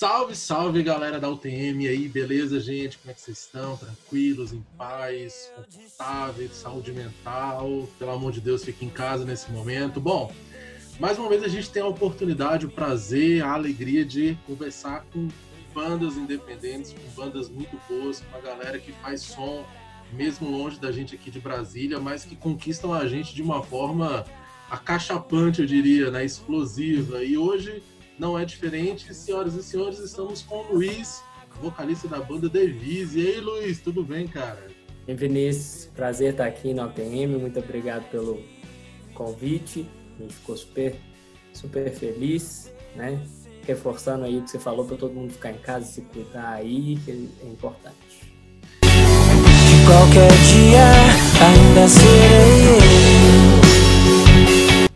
Salve, salve galera da UTM aí, beleza, gente? Como é que vocês estão? Tranquilos, em paz, confortáveis, saúde mental? Pelo amor de Deus, fique em casa nesse momento. Bom, mais uma vez a gente tem a oportunidade, o prazer, a alegria de conversar com bandas independentes, com bandas muito boas, com a galera que faz som, mesmo longe da gente aqui de Brasília, mas que conquistam a gente de uma forma acachapante, eu diria, né? explosiva. E hoje não é diferente. Senhoras e senhores, estamos com o Luiz, vocalista da banda Devise. E aí, Luiz, tudo bem, cara? E Vinícius, prazer estar aqui no APM. Muito obrigado pelo convite. A gente ficou super, super feliz, né? Reforçando aí o que você falou para todo mundo ficar em casa, se cuidar aí, que é importante. Qualquer dia ainda serei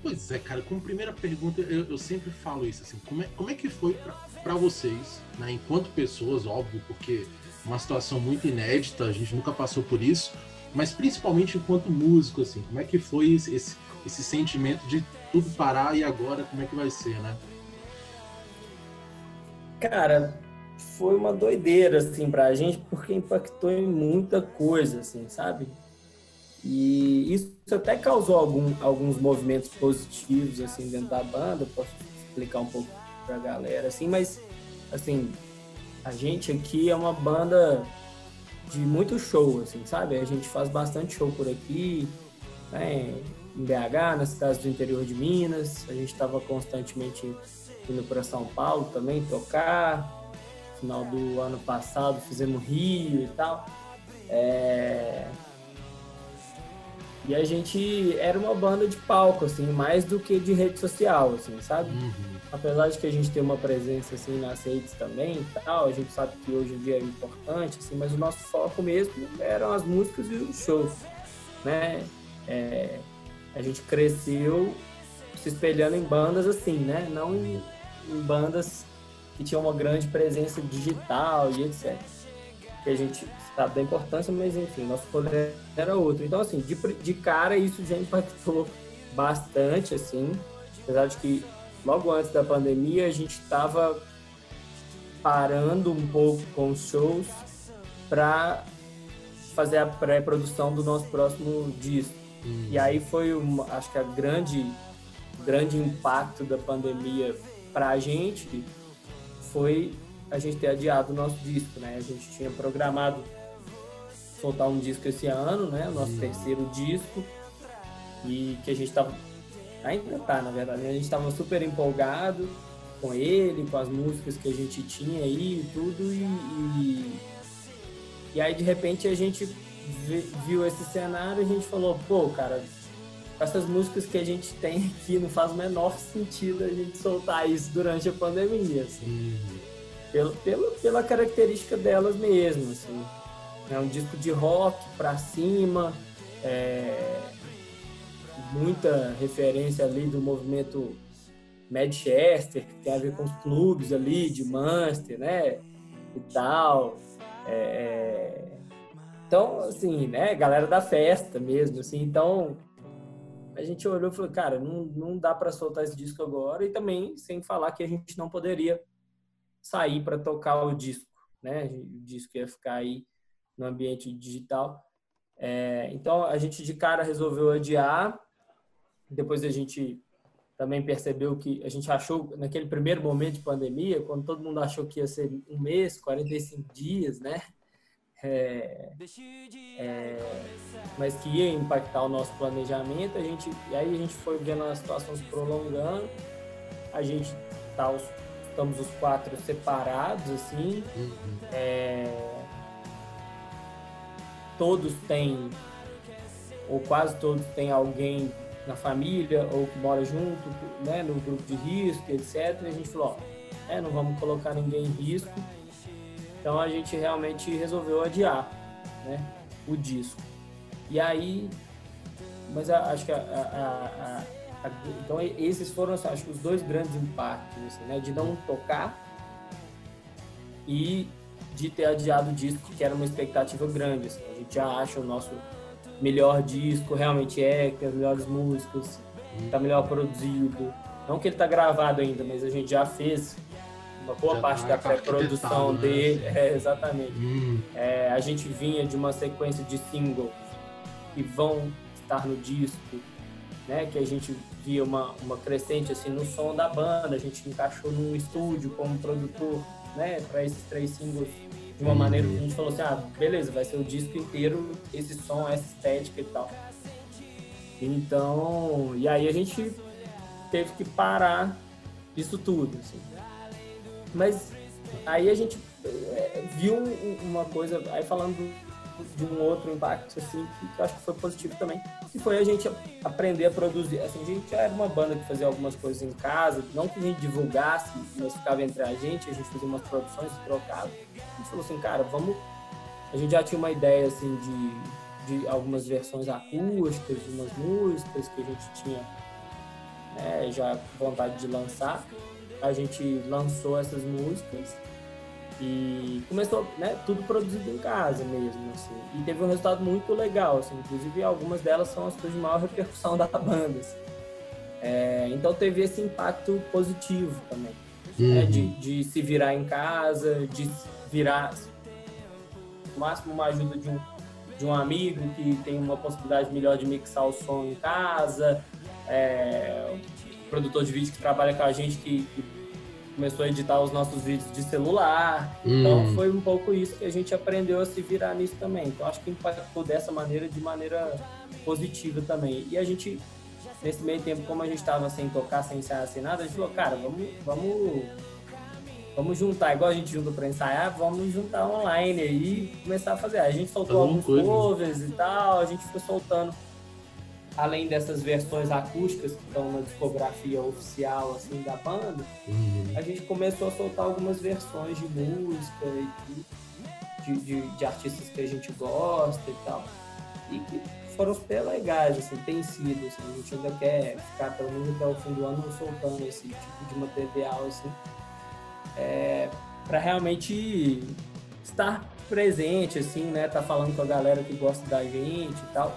Pois é, cara, como primeira pergunta, eu, eu sempre falo isso, assim, como é, como é que foi para vocês, né, enquanto pessoas, óbvio, porque uma situação muito inédita, a gente nunca passou por isso, mas principalmente enquanto músico, assim, como é que foi esse, esse, esse sentimento de tudo parar e agora como é que vai ser, né? Cara, foi uma doideira, assim, pra gente, porque impactou em muita coisa, assim, sabe? E isso até causou algum, alguns movimentos positivos assim dentro da banda, posso explicar um pouco pra galera assim, mas assim, a gente aqui é uma banda de muito show, assim, sabe? A gente faz bastante show por aqui, né? em BH, nas cidades do interior de Minas. A gente estava constantemente indo para São Paulo também tocar. No final do ano passado fizemos Rio e tal. É... E a gente era uma banda de palco, assim, mais do que de rede social, assim, sabe? Uhum. Apesar de que a gente tem uma presença, assim, nas redes também e tal, a gente sabe que hoje em dia é importante, assim, mas o nosso foco mesmo eram as músicas e os shows, né? É, a gente cresceu se espelhando em bandas assim, né? Não em, em bandas que tinham uma grande presença digital e etc. Que a gente sabe da importância, mas enfim, nosso poder era outro. Então, assim, de, de cara isso já impactou bastante, assim, apesar de que logo antes da pandemia a gente estava parando um pouco com os shows para fazer a pré-produção do nosso próximo disco. Hum. E aí foi, uma, acho que a grande, grande impacto da pandemia para a gente foi a gente ter adiado o nosso disco, né? A gente tinha programado soltar um disco esse ano, né? O nosso hum. terceiro disco. E que a gente tava. Ainda tá, na verdade. Né? A gente tava super empolgado com ele, com as músicas que a gente tinha aí e tudo. E, e, e aí, de repente, a gente viu esse cenário e a gente falou: pô, cara, com essas músicas que a gente tem aqui, não faz o menor sentido a gente soltar isso durante a pandemia, assim. Pelo, pelo, pela característica delas mesmo, assim. É um disco de rock pra cima, é, muita referência ali do movimento Manchester, que tem a ver com os clubes ali de Manchester, né? E tal. É, é, então, assim, né? Galera da festa mesmo, assim. Então, a gente olhou e falou, cara, não, não dá para soltar esse disco agora. E também, sem falar que a gente não poderia sair para tocar o disco, né? O disco ia ficar aí no ambiente digital. É, então a gente de cara resolveu adiar. Depois a gente também percebeu que a gente achou naquele primeiro momento de pandemia, quando todo mundo achou que ia ser um mês, 45 dias, né? É, é, mas que ia impactar o nosso planejamento, a gente e aí a gente foi vendo a situação se prolongando. A gente tá os, estamos os quatro separados assim. Uhum. É, todos têm, ou quase todos têm alguém na família ou que mora junto, né, no grupo de risco, etc. E a gente falou, ó, é, não vamos colocar ninguém em risco. Então a gente realmente resolveu adiar, né, o disco. E aí, mas a, acho que a, a, a, então esses foram, acho que os dois grandes impactos, assim, né, de não tocar e de ter adiado o disco, que era uma expectativa grande. Assim. A gente já acha o nosso melhor disco, realmente é, tem as melhores músicas, está melhor produzido. Não que ele está gravado ainda, mas a gente já fez uma boa Já parte tá da pré-produção né? dele. É, exatamente. Hum. É, a gente vinha de uma sequência de singles que vão estar no disco, né? Que a gente via uma, uma crescente assim no som da banda, a gente encaixou num estúdio como produtor, né? Para esses três singles de uma maneira que a gente falou assim, ah, beleza, vai ser o disco inteiro esse som, essa estética e tal. Então, e aí a gente teve que parar isso tudo, assim. Mas aí a gente é, viu uma coisa, aí falando de um outro impacto, assim, que eu acho que foi positivo também, que foi a gente aprender a produzir. Assim, a gente era uma banda que fazia algumas coisas em casa, não que a gente divulgasse, mas ficava entre a gente, a gente fazia umas produções, trocava. A gente falou assim, cara, vamos... A gente já tinha uma ideia, assim, de, de algumas versões acústicas, de umas músicas que a gente tinha né, já vontade de lançar. A gente lançou essas músicas e começou, né, tudo produzido em casa mesmo, assim. E teve um resultado muito legal, assim. Inclusive, algumas delas são as coisas de maior repercussão da banda, assim. É, então, teve esse impacto positivo também. Né, uhum. Né, de, de se virar em casa, de virar... No máximo, uma ajuda de um, de um amigo que tem uma possibilidade melhor de mixar o som em casa, é, produtor de vídeo que trabalha com a gente que, que, começou a editar os nossos vídeos de celular. Hum. Então foi um pouco isso que a gente aprendeu a se virar nisso também. Então acho que impactou dessa maneira, de maneira positiva também. E a gente, nesse meio tempo, como a gente estava sem tocar, sem ensaiar, sem nada, a gente falou, cara, vamos, vamos, vamos juntar, igual a gente junta para ensaiar, vamos juntar online aí e começar a fazer. A gente soltou alguns covers e tal, a gente foi soltando além dessas versões acústicas que estão na discografia oficial assim da banda, uhum. a gente começou a soltar algumas versões de música e de, de, de, artistas que a gente gosta e tal. E que foram super legais, assim, tem sido, assim, a gente ainda quer ficar pelo menos até o fim do ano soltando esse tipo de material, assim, é, para realmente estar presente, assim, né, tá falando com a galera que gosta da gente e tal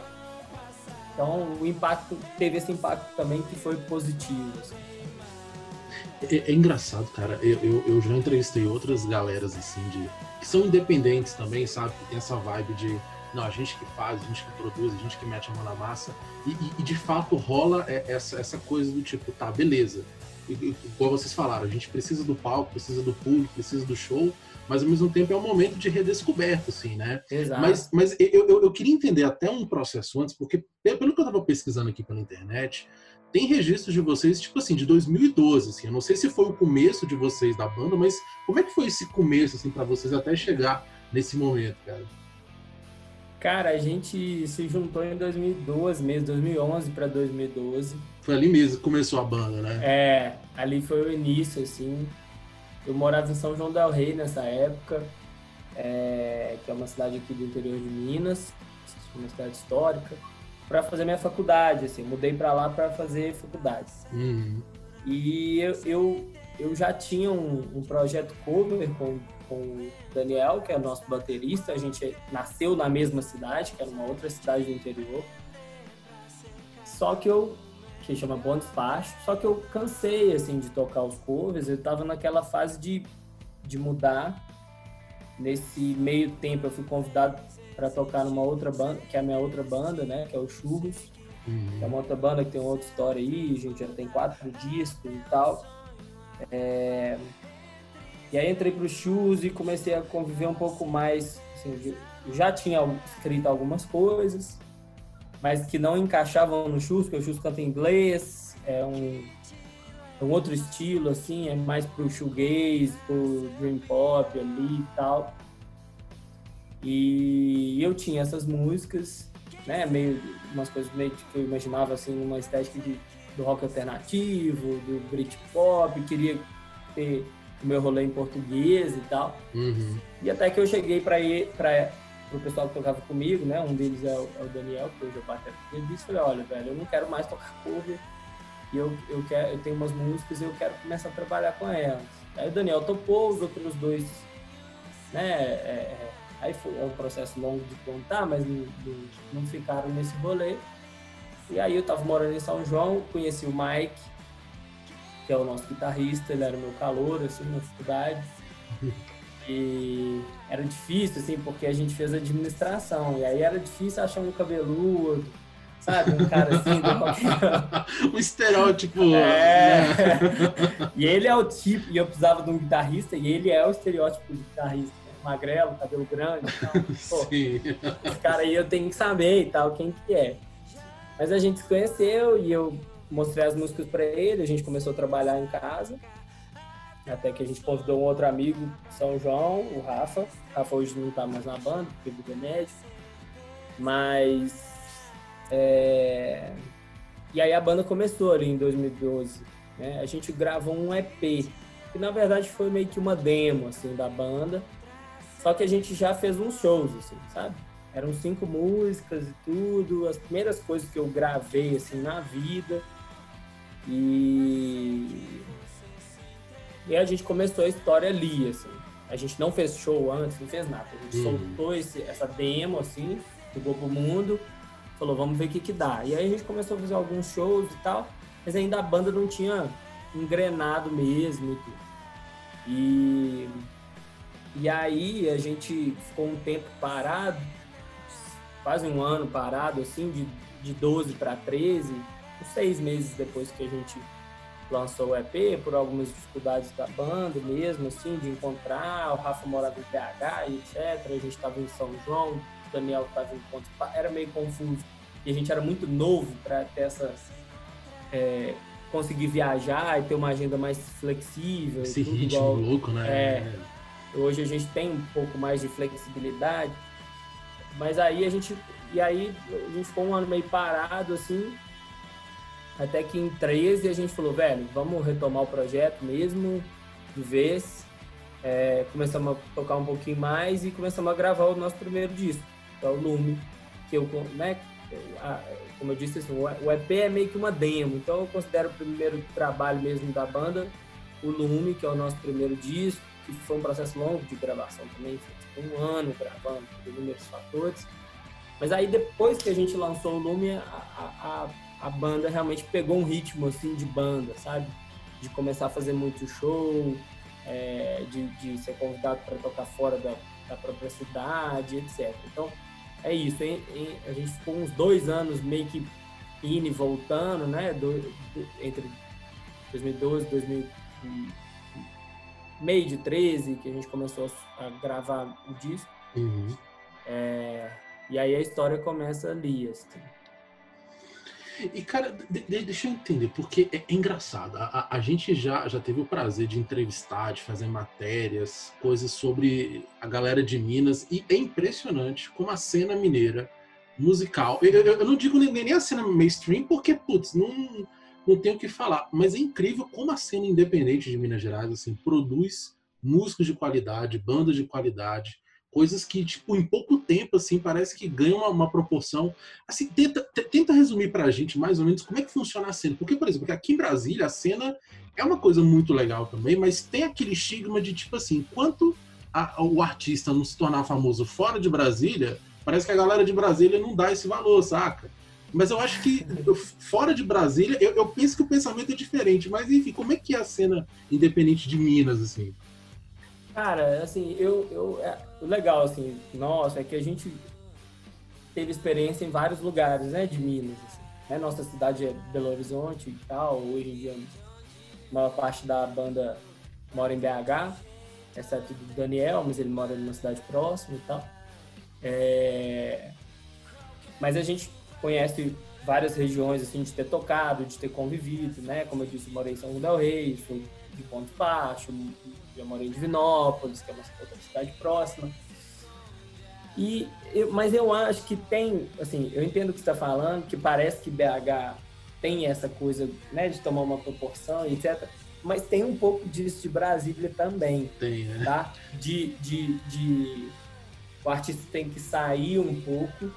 então, o impacto teve esse impacto também que foi positivo. Assim. É, é, engraçado, cara. Eu, eu, eu, já entrevistei outras galeras assim de que são independentes também, sabe? Que tem essa vibe de não, a gente que faz, a gente que produz, a gente que mete a mão na massa. E, e, e de fato rola essa, essa coisa do tipo, tá, beleza. E, como vocês falaram, a gente precisa do palco, precisa do público, precisa do show, mas ao mesmo tempo é um momento de redescoberta, assim, né? Exato. Mas, mas eu, eu, eu queria entender até um processo antes, porque pelo que eu estava pesquisando aqui pela internet, tem registros de vocês, tipo assim, de 2012, assim. Eu não sei se foi o começo de vocês da banda, mas como é que foi esse começo, assim, para vocês até chegar nesse momento, cara? Cara, a gente se juntou em 2012 mesmo, 2011 para 2012. Foi ali mesmo que começou a banda, né? É, ali foi o início, assim. Eu morava em São João del Rei nessa época, é, que é uma cidade aqui do interior de Minas, uma cidade histórica, para fazer minha faculdade. Assim, mudei para lá para fazer faculdade. Uhum. E eu, eu, eu, já tinha um, um projeto cover com, com o Daniel, que é o nosso baterista. A gente nasceu na mesma cidade, que era uma outra cidade do interior. Só que eu que chama Bom Despacho, só que eu cansei, assim, de tocar os covers, eu tava naquela fase de, de mudar. Nesse meio tempo eu fui convidado para tocar numa outra banda, que é a minha outra banda, né, que é o Churros, uhum. que é uma outra banda que tem outra história aí, a gente já tem quatro discos e tal. É... E aí entrei pro Churros e comecei a conviver um pouco mais, assim, já tinha escrito algumas coisas, mas que não encaixavam no Chus, porque o Chus canta em inglês, é um, é um outro estilo, assim, é mais pro shoegaze, pro dream pop ali e tal. E eu tinha essas músicas, né, meio, umas coisas meio que eu imaginava, assim, uma estética de, do rock alternativo, do Britpop, queria ter o meu rolê em português e tal. Uhum. E até que eu cheguei para ir para pro pessoal que tocava comigo, né? Um deles é o, é o Daniel, que hoje o batera. Ele disse, falei, olha, velho, eu não quero mais tocar cover. E eu, eu, quero, eu tenho umas músicas e eu quero começar a trabalhar com elas. Aí o Daniel topou, os outros dois, né? É, é, aí foi é um processo longo de contar, mas não, não, ficaram nesse rolê. E aí eu tava morando em São João, conheci o Mike, que é o nosso guitarrista, ele era meu calor, assim, na faculdade. E era difícil, assim, porque a gente fez administração, e aí era difícil achar um cabeludo, sabe? Um cara assim, qualquer... um estereótipo. É. Né? e ele é o tipo, e eu precisava de um guitarrista, e ele é o estereótipo de guitarrista. Né? Magrelo, cabelo grande. Então, pô, esse cara aí eu tenho que saber e tal, quem que é. Mas a gente se conheceu e eu mostrei as músicas para ele, a gente começou a trabalhar em casa. Até que a gente convidou um outro amigo, São João, o Rafa. O Rafa hoje não tá mais na banda, porque ele é médico. Mas é... E aí a banda começou ali em 2012. Né? A gente gravou um EP, que na verdade foi meio que uma demo assim, da banda. Só que a gente já fez uns shows, assim, sabe? Eram cinco músicas e tudo, as primeiras coisas que eu gravei assim na vida. E e a gente começou a história ali, assim. A gente não fez show antes, não fez nada. A gente uhum. soltou esse, essa demo, assim, jogou pro mundo falou, vamos ver o que que dá. E aí a gente começou a fazer alguns shows e tal, mas ainda a banda não tinha engrenado mesmo e tudo. E, e aí a gente ficou um tempo parado, quase um ano parado, assim, de, de 12 para 13, uns seis meses depois que a gente lançou o EP, por algumas dificuldades da banda mesmo, assim, de encontrar, o Rafa morava em PH etc, a gente estava em São João, Daniel estava em pontos, era meio confuso. E a gente era muito novo para ter essas. É, conseguir viajar e ter uma agenda mais flexível. Esse ritmo igual, louco, né? É, hoje a gente tem um pouco mais de flexibilidade, mas aí a gente. E aí a gente ficou um ano meio parado, assim, até que em 13 a gente falou, velho, vamos retomar o projeto mesmo, de vez. É, começamos a tocar um pouquinho mais e começamos a gravar o nosso primeiro disco, que é o Lume, que eu, né, como eu disse, assim, o EP é meio que uma demo, então eu considero o primeiro trabalho mesmo da banda o Lume, que é o nosso primeiro disco, que foi um processo longo de gravação também, foi tipo um ano gravando, por inúmeros fatores. Mas aí depois que a gente lançou o Lume, a, a, a banda realmente pegou um ritmo assim de banda, sabe? De começar a fazer muito show, é, de, de ser convidado para tocar fora da, da própria cidade, etc. Então, é isso, hein? a gente ficou uns dois anos meio que indo e voltando, né? Do, do, entre 2012 e 2000, meio de 13, que a gente começou a gravar o disco. Uhum. É, e aí a história começa ali, assim. E, cara, de, de, deixa eu entender, porque é, é engraçado. A, a, gente já, já teve o prazer de entrevistar, de fazer matérias, coisas sobre a galera de Minas, e é impressionante como a cena mineira musical. Eu, eu, eu não digo nem, nem, a cena mainstream, porque, putz, não, não tenho o que falar, mas é incrível como a cena independente de Minas Gerais assim, produz músicos de qualidade, bandas de qualidade coisas que, tipo, em pouco tempo, assim, parece que ganham uma, uma proporção. Assim, tenta, tenta resumir pra gente, mais ou menos, como é que funciona a cena. Porque, por exemplo, aqui em Brasília, a cena é uma coisa muito legal também, mas tem aquele estigma de, tipo assim, enquanto a, o artista não se tornar famoso fora de Brasília, parece que a galera de Brasília não dá esse valor, saca? Mas eu acho que fora de Brasília, eu, eu penso que o pensamento é diferente. Mas enfim, como é que é a cena independente de Minas, assim? Cara, assim, eu, eu é, legal assim, nossa, é que a gente teve experiência em vários lugares, né, de Minas. Assim, né? Nossa cidade é Belo Horizonte e tal. Hoje em dia, a maior parte da banda mora em BH, exceto do Daniel, mas ele mora numa cidade próxima e tal. É... Mas a gente conhece várias regiões assim de ter tocado, de ter convivido, né? Como eu disse, morei em São del Rei, sou de Ponto Baixo, já morei em Divinópolis, que é uma outra cidade próxima. E, eu, mas eu acho que tem, assim, eu entendo o que você está falando, que parece que BH tem essa coisa, né, de tomar uma proporção, etc. Mas tem um pouco disso de Brasília também. Tem, né? Tá? De, de, de... O artista tem que sair um pouco,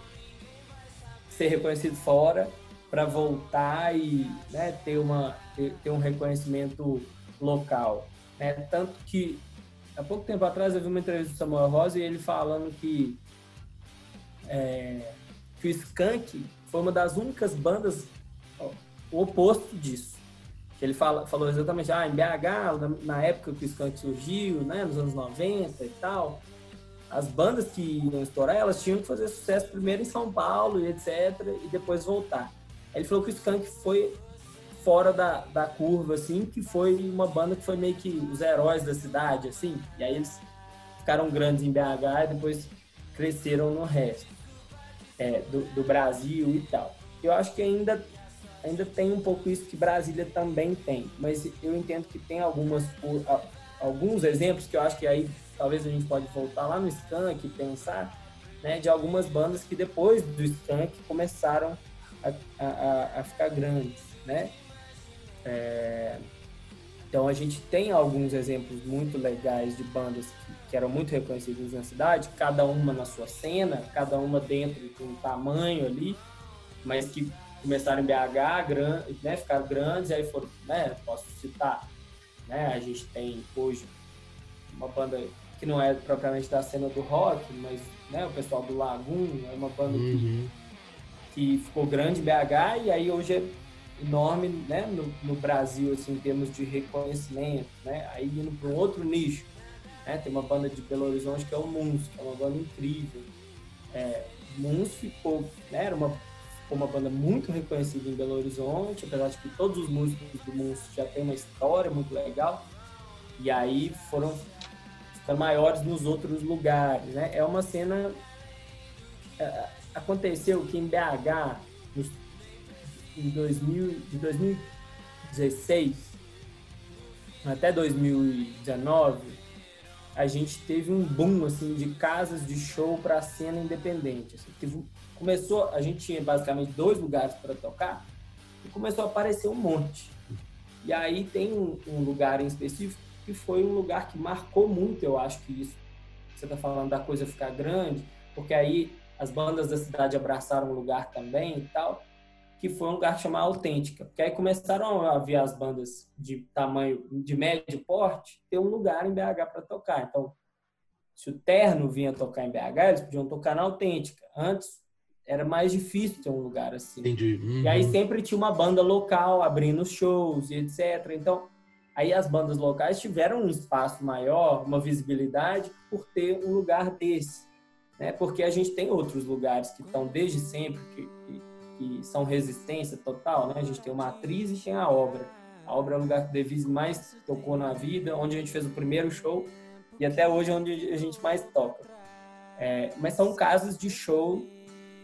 ser reconhecido fora, para voltar e né, ter, uma, ter, ter um reconhecimento local. Né? Tanto que, há pouco tempo atrás, eu vi uma entrevista do Samuel Rosa e ele falando que, é, que o Skank foi uma das únicas bandas ó, o oposto disso. que ele fala, falou exatamente, ah, em BH, na, época que o Skank surgiu, né, nos anos 90 e tal, as bandas que iam estourar, elas tinham que fazer sucesso primeiro em São Paulo e etc, e depois voltar. Ele falou que o Skank foi fora da, da curva, assim, que foi uma banda que foi meio que os heróis da cidade, assim, e aí eles ficaram grandes em BH e depois cresceram no resto é, do, do Brasil e tal. Eu acho que ainda ainda tem um pouco isso que Brasília também tem, mas eu entendo que tem algumas alguns exemplos que eu acho que aí talvez a gente pode voltar lá no Skank e pensar, né, de algumas bandas que depois do Skank começaram a, a, a ficar grandes, né? É, então a gente tem alguns exemplos muito legais de bandas que, que, eram muito reconhecidas na cidade, cada uma na sua cena, cada uma dentro de um tamanho ali, mas que começaram em BH, gran, né, ficaram grandes, aí foram, né, posso citar, né, a gente tem hoje uma banda que não é propriamente da cena do rock, mas né, o pessoal do Lagoon, é uma banda uhum. que, que ficou grande em BH e aí hoje é enorme né, no, no, Brasil, assim, em termos de reconhecimento, né, aí indo para um outro nicho, né, tem uma banda de Belo Horizonte que é o Muns, que é uma banda incrível, é, Muns ficou, né, era uma uma banda muito reconhecida em Belo Horizonte, apesar de que todos os músicos do mundo já têm uma história muito legal. E aí foram ficando maiores nos outros lugares, né? É uma cena é, aconteceu que em BH em 2000, em 2016 até 2019 a gente teve um boom assim de casas de show para a cena independente. Assim, teve começou, a gente tinha basicamente dois lugares para tocar e começou a aparecer um monte. E aí tem um, um, lugar em específico que foi um lugar que marcou muito, eu acho que isso. Você está falando da coisa ficar grande, porque aí as bandas da cidade abraçaram o lugar também e tal, que foi um lugar chamado Autêntica. Porque aí começaram a ver as bandas de tamanho, de médio porte, ter um lugar em BH para tocar. Então, se o Terno vinha tocar em BH, eles podiam tocar na Autêntica. Antes, era mais difícil ter um lugar assim. Entendi. Uhum. E aí sempre tinha uma banda local abrindo shows e etc. Então, aí as bandas locais tiveram um espaço maior, uma visibilidade por ter um lugar desse. Né? Porque a gente tem outros lugares que estão desde sempre, que, que, são resistência total. Né? A gente tem uma atriz e tem a obra. A obra é o lugar que o Devise mais tocou na vida, onde a gente fez o primeiro show e até hoje é onde a gente mais toca. É, mas são casos de show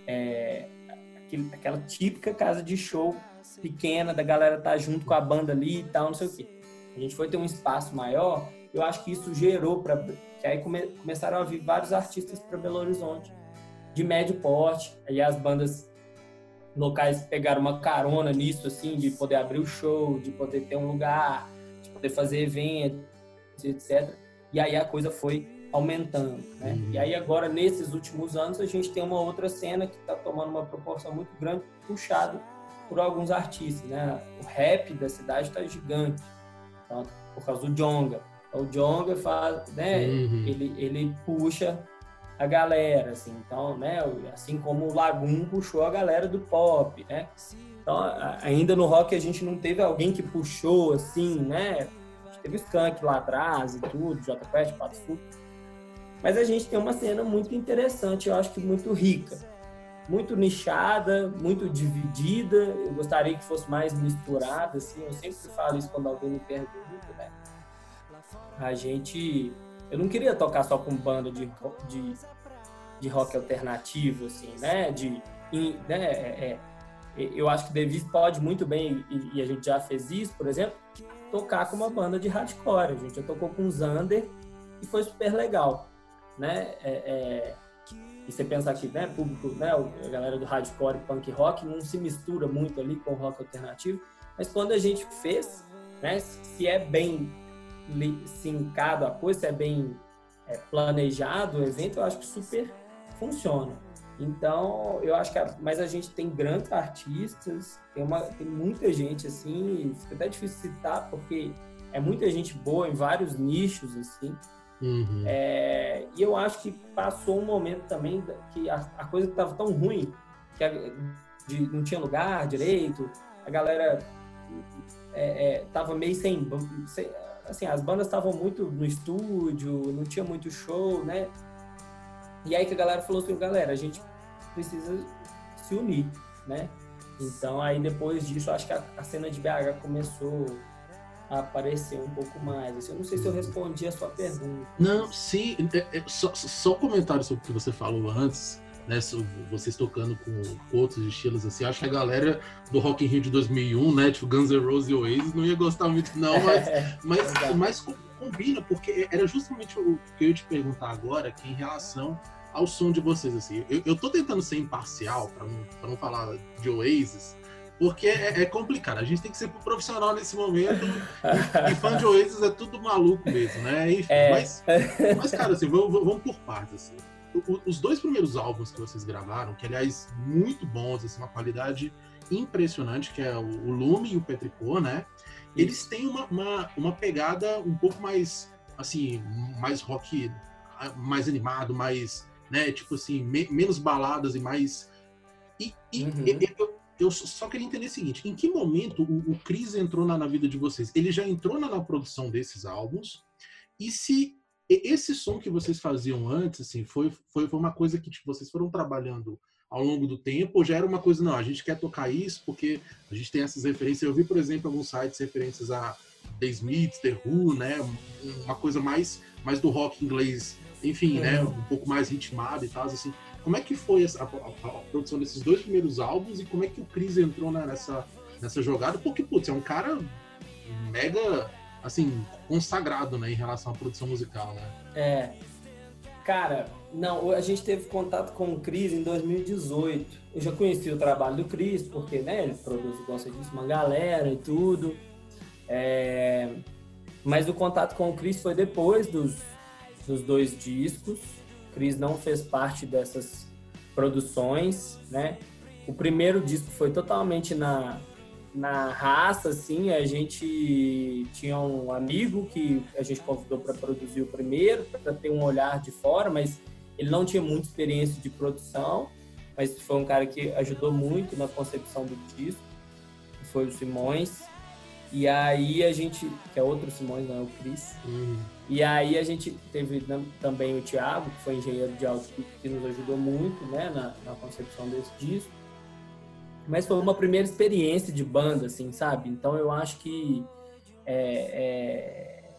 é, aquele, aquela típica casa de show pequena, da galera tá junto com a banda ali e tal, não sei o quê. A gente foi ter um espaço maior, eu acho que isso gerou para que aí come, começaram a vir vários artistas para Belo Horizonte de médio porte, aí as bandas locais pegaram uma carona nisso assim, de poder abrir o show, de poder ter um lugar, de poder fazer eventos, etc. E aí a coisa foi aumentando. Né? Uhum. E aí agora, nesses últimos anos, a gente tem uma outra cena que está tomando uma proporção muito grande, puxado por alguns artistas. Né? O rap da cidade está gigante, então, por causa do Jonga. O Jonga faz, né? Uhum. Ele, ele puxa a galera, assim. Então, né? Assim como o Lagoon puxou a galera do pop, né? Então, ainda no rock a gente não teve alguém que puxou, assim, né? A gente teve o Skank lá atrás e tudo, J Quest, Pato Sul. Mas a gente tem uma cena muito interessante, eu acho que muito rica, muito nichada, muito dividida. Eu gostaria que fosse mais misturada, assim. Eu sempre falo isso quando alguém me pergunta, né? A gente, eu não queria tocar só com banda de, de, de rock alternativo, assim, né? De, né? É, é, eu acho que Davis pode muito bem, e, e, a gente já fez isso, por exemplo, tocar com uma banda de hardcore. A gente já tocou com Zander e foi super legal né? É, é, e você pensar que, né, público, né, a galera do hardcore e punk rock não se mistura muito ali com o rock alternativo, mas quando a gente fez, né, se é bem sincado a coisa, se é bem é, planejado o evento, eu acho que super funciona. Então, eu acho que, a, mas a gente tem grandes artistas, tem, uma, tem muita gente assim, fica até difícil citar, porque é muita gente boa em vários nichos, assim, Uhum. É, e eu acho que passou um momento também que a, a coisa estava tão ruim que a, de, não tinha lugar direito, a galera é, é, tava meio sem, sem assim, as bandas estavam muito no estúdio, não tinha muito show, né? E aí que a galera falou assim, galera, a gente precisa se unir, né? Então aí depois disso, acho que a, a cena de BH começou a aparecer um pouco mais. Assim, eu não sei se eu respondi a sua pergunta. Não, sim, é, é, só, só um comentário sobre o que você falou antes né, vocês tocando com outros estilos assim, acho que a galera do Rock in Rio de 2001, né, tipo Guns N' Roses e Oasis, não ia gostar muito não, mas, mas, mas combina, porque era justamente o que eu ia te perguntar agora, que em relação ao som de vocês, assim, eu, eu tô tentando ser imparcial, para não, não falar de Oasis, porque é, é, complicado, a gente tem que ser profissional nesse momento, e, e fã de Oasis é tudo maluco mesmo, né, Enfim, é. mas, mas, cara, assim, vamos, vamos por partes, assim os dois primeiros álbuns que vocês gravaram, que aliás muito bons, assim, uma qualidade impressionante, que é o Lume e o Petricô, né? Eles têm uma, uma, uma, pegada um pouco mais, assim, mais rock, mais animado, mais, né, tipo assim, me, menos baladas e mais... E, e uhum. eu, eu, só queria entender o seguinte, em que momento o, o Chris entrou na, na vida de vocês? Ele já entrou na, na produção desses álbuns? E se esse som que vocês faziam antes, assim, foi, foi, foi uma coisa que tipo, vocês foram trabalhando ao longo do tempo, ou já era uma coisa, não, a gente quer tocar isso porque a gente tem essas referências. Eu vi, por exemplo, alguns sites referências a The Smiths, The Who, né? Uma coisa mais, mais do rock inglês, enfim, né? Uhum. Um pouco mais ritmado e tal, assim. Como é que foi a, a, a, produção desses dois primeiros álbuns e como é que o Chris entrou nessa, nessa jogada? Porque, putz, é um cara mega assim, consagrado, né, em relação à produção musical, né? É. Cara, não, a gente teve contato com o Cris em 2018. Eu já conheci o trabalho do Cris, porque, né, ele produz, gosta disso, uma galera e tudo. É... Mas o contato com o Cris foi depois dos, dos dois discos. O Cris não fez parte dessas produções, né? O primeiro disco foi totalmente na, na raça, assim, a gente tinha um amigo que a gente convidou para produzir o primeiro, para ter um olhar de fora, mas ele não tinha muita experiência de produção, mas foi um cara que ajudou muito na concepção do disco, que foi o Simões. E aí a gente, que é outro Simões, não é o Cris. Uhum. E aí a gente teve também o Thiago, que foi engenheiro de áudio, que nos ajudou muito, né, na, na concepção desse disco mas foi uma primeira experiência de banda, assim, sabe? Então eu acho que é, é,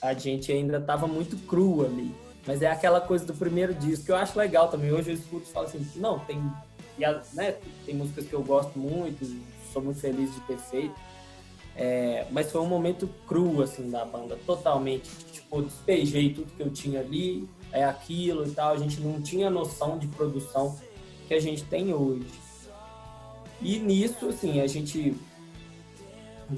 a gente ainda estava muito cru ali. Mas é aquela coisa do primeiro disco que eu acho legal também. Hoje eu escuto e falo assim, não, tem, né, tem músicas que eu gosto muito, sou muito feliz de ter feito. É, mas foi um momento cru, assim, da banda, totalmente. Tipo, despejei tudo que eu tinha ali, é aquilo e tal. A gente não tinha noção de produção que a gente tem hoje. E nisso, assim, a gente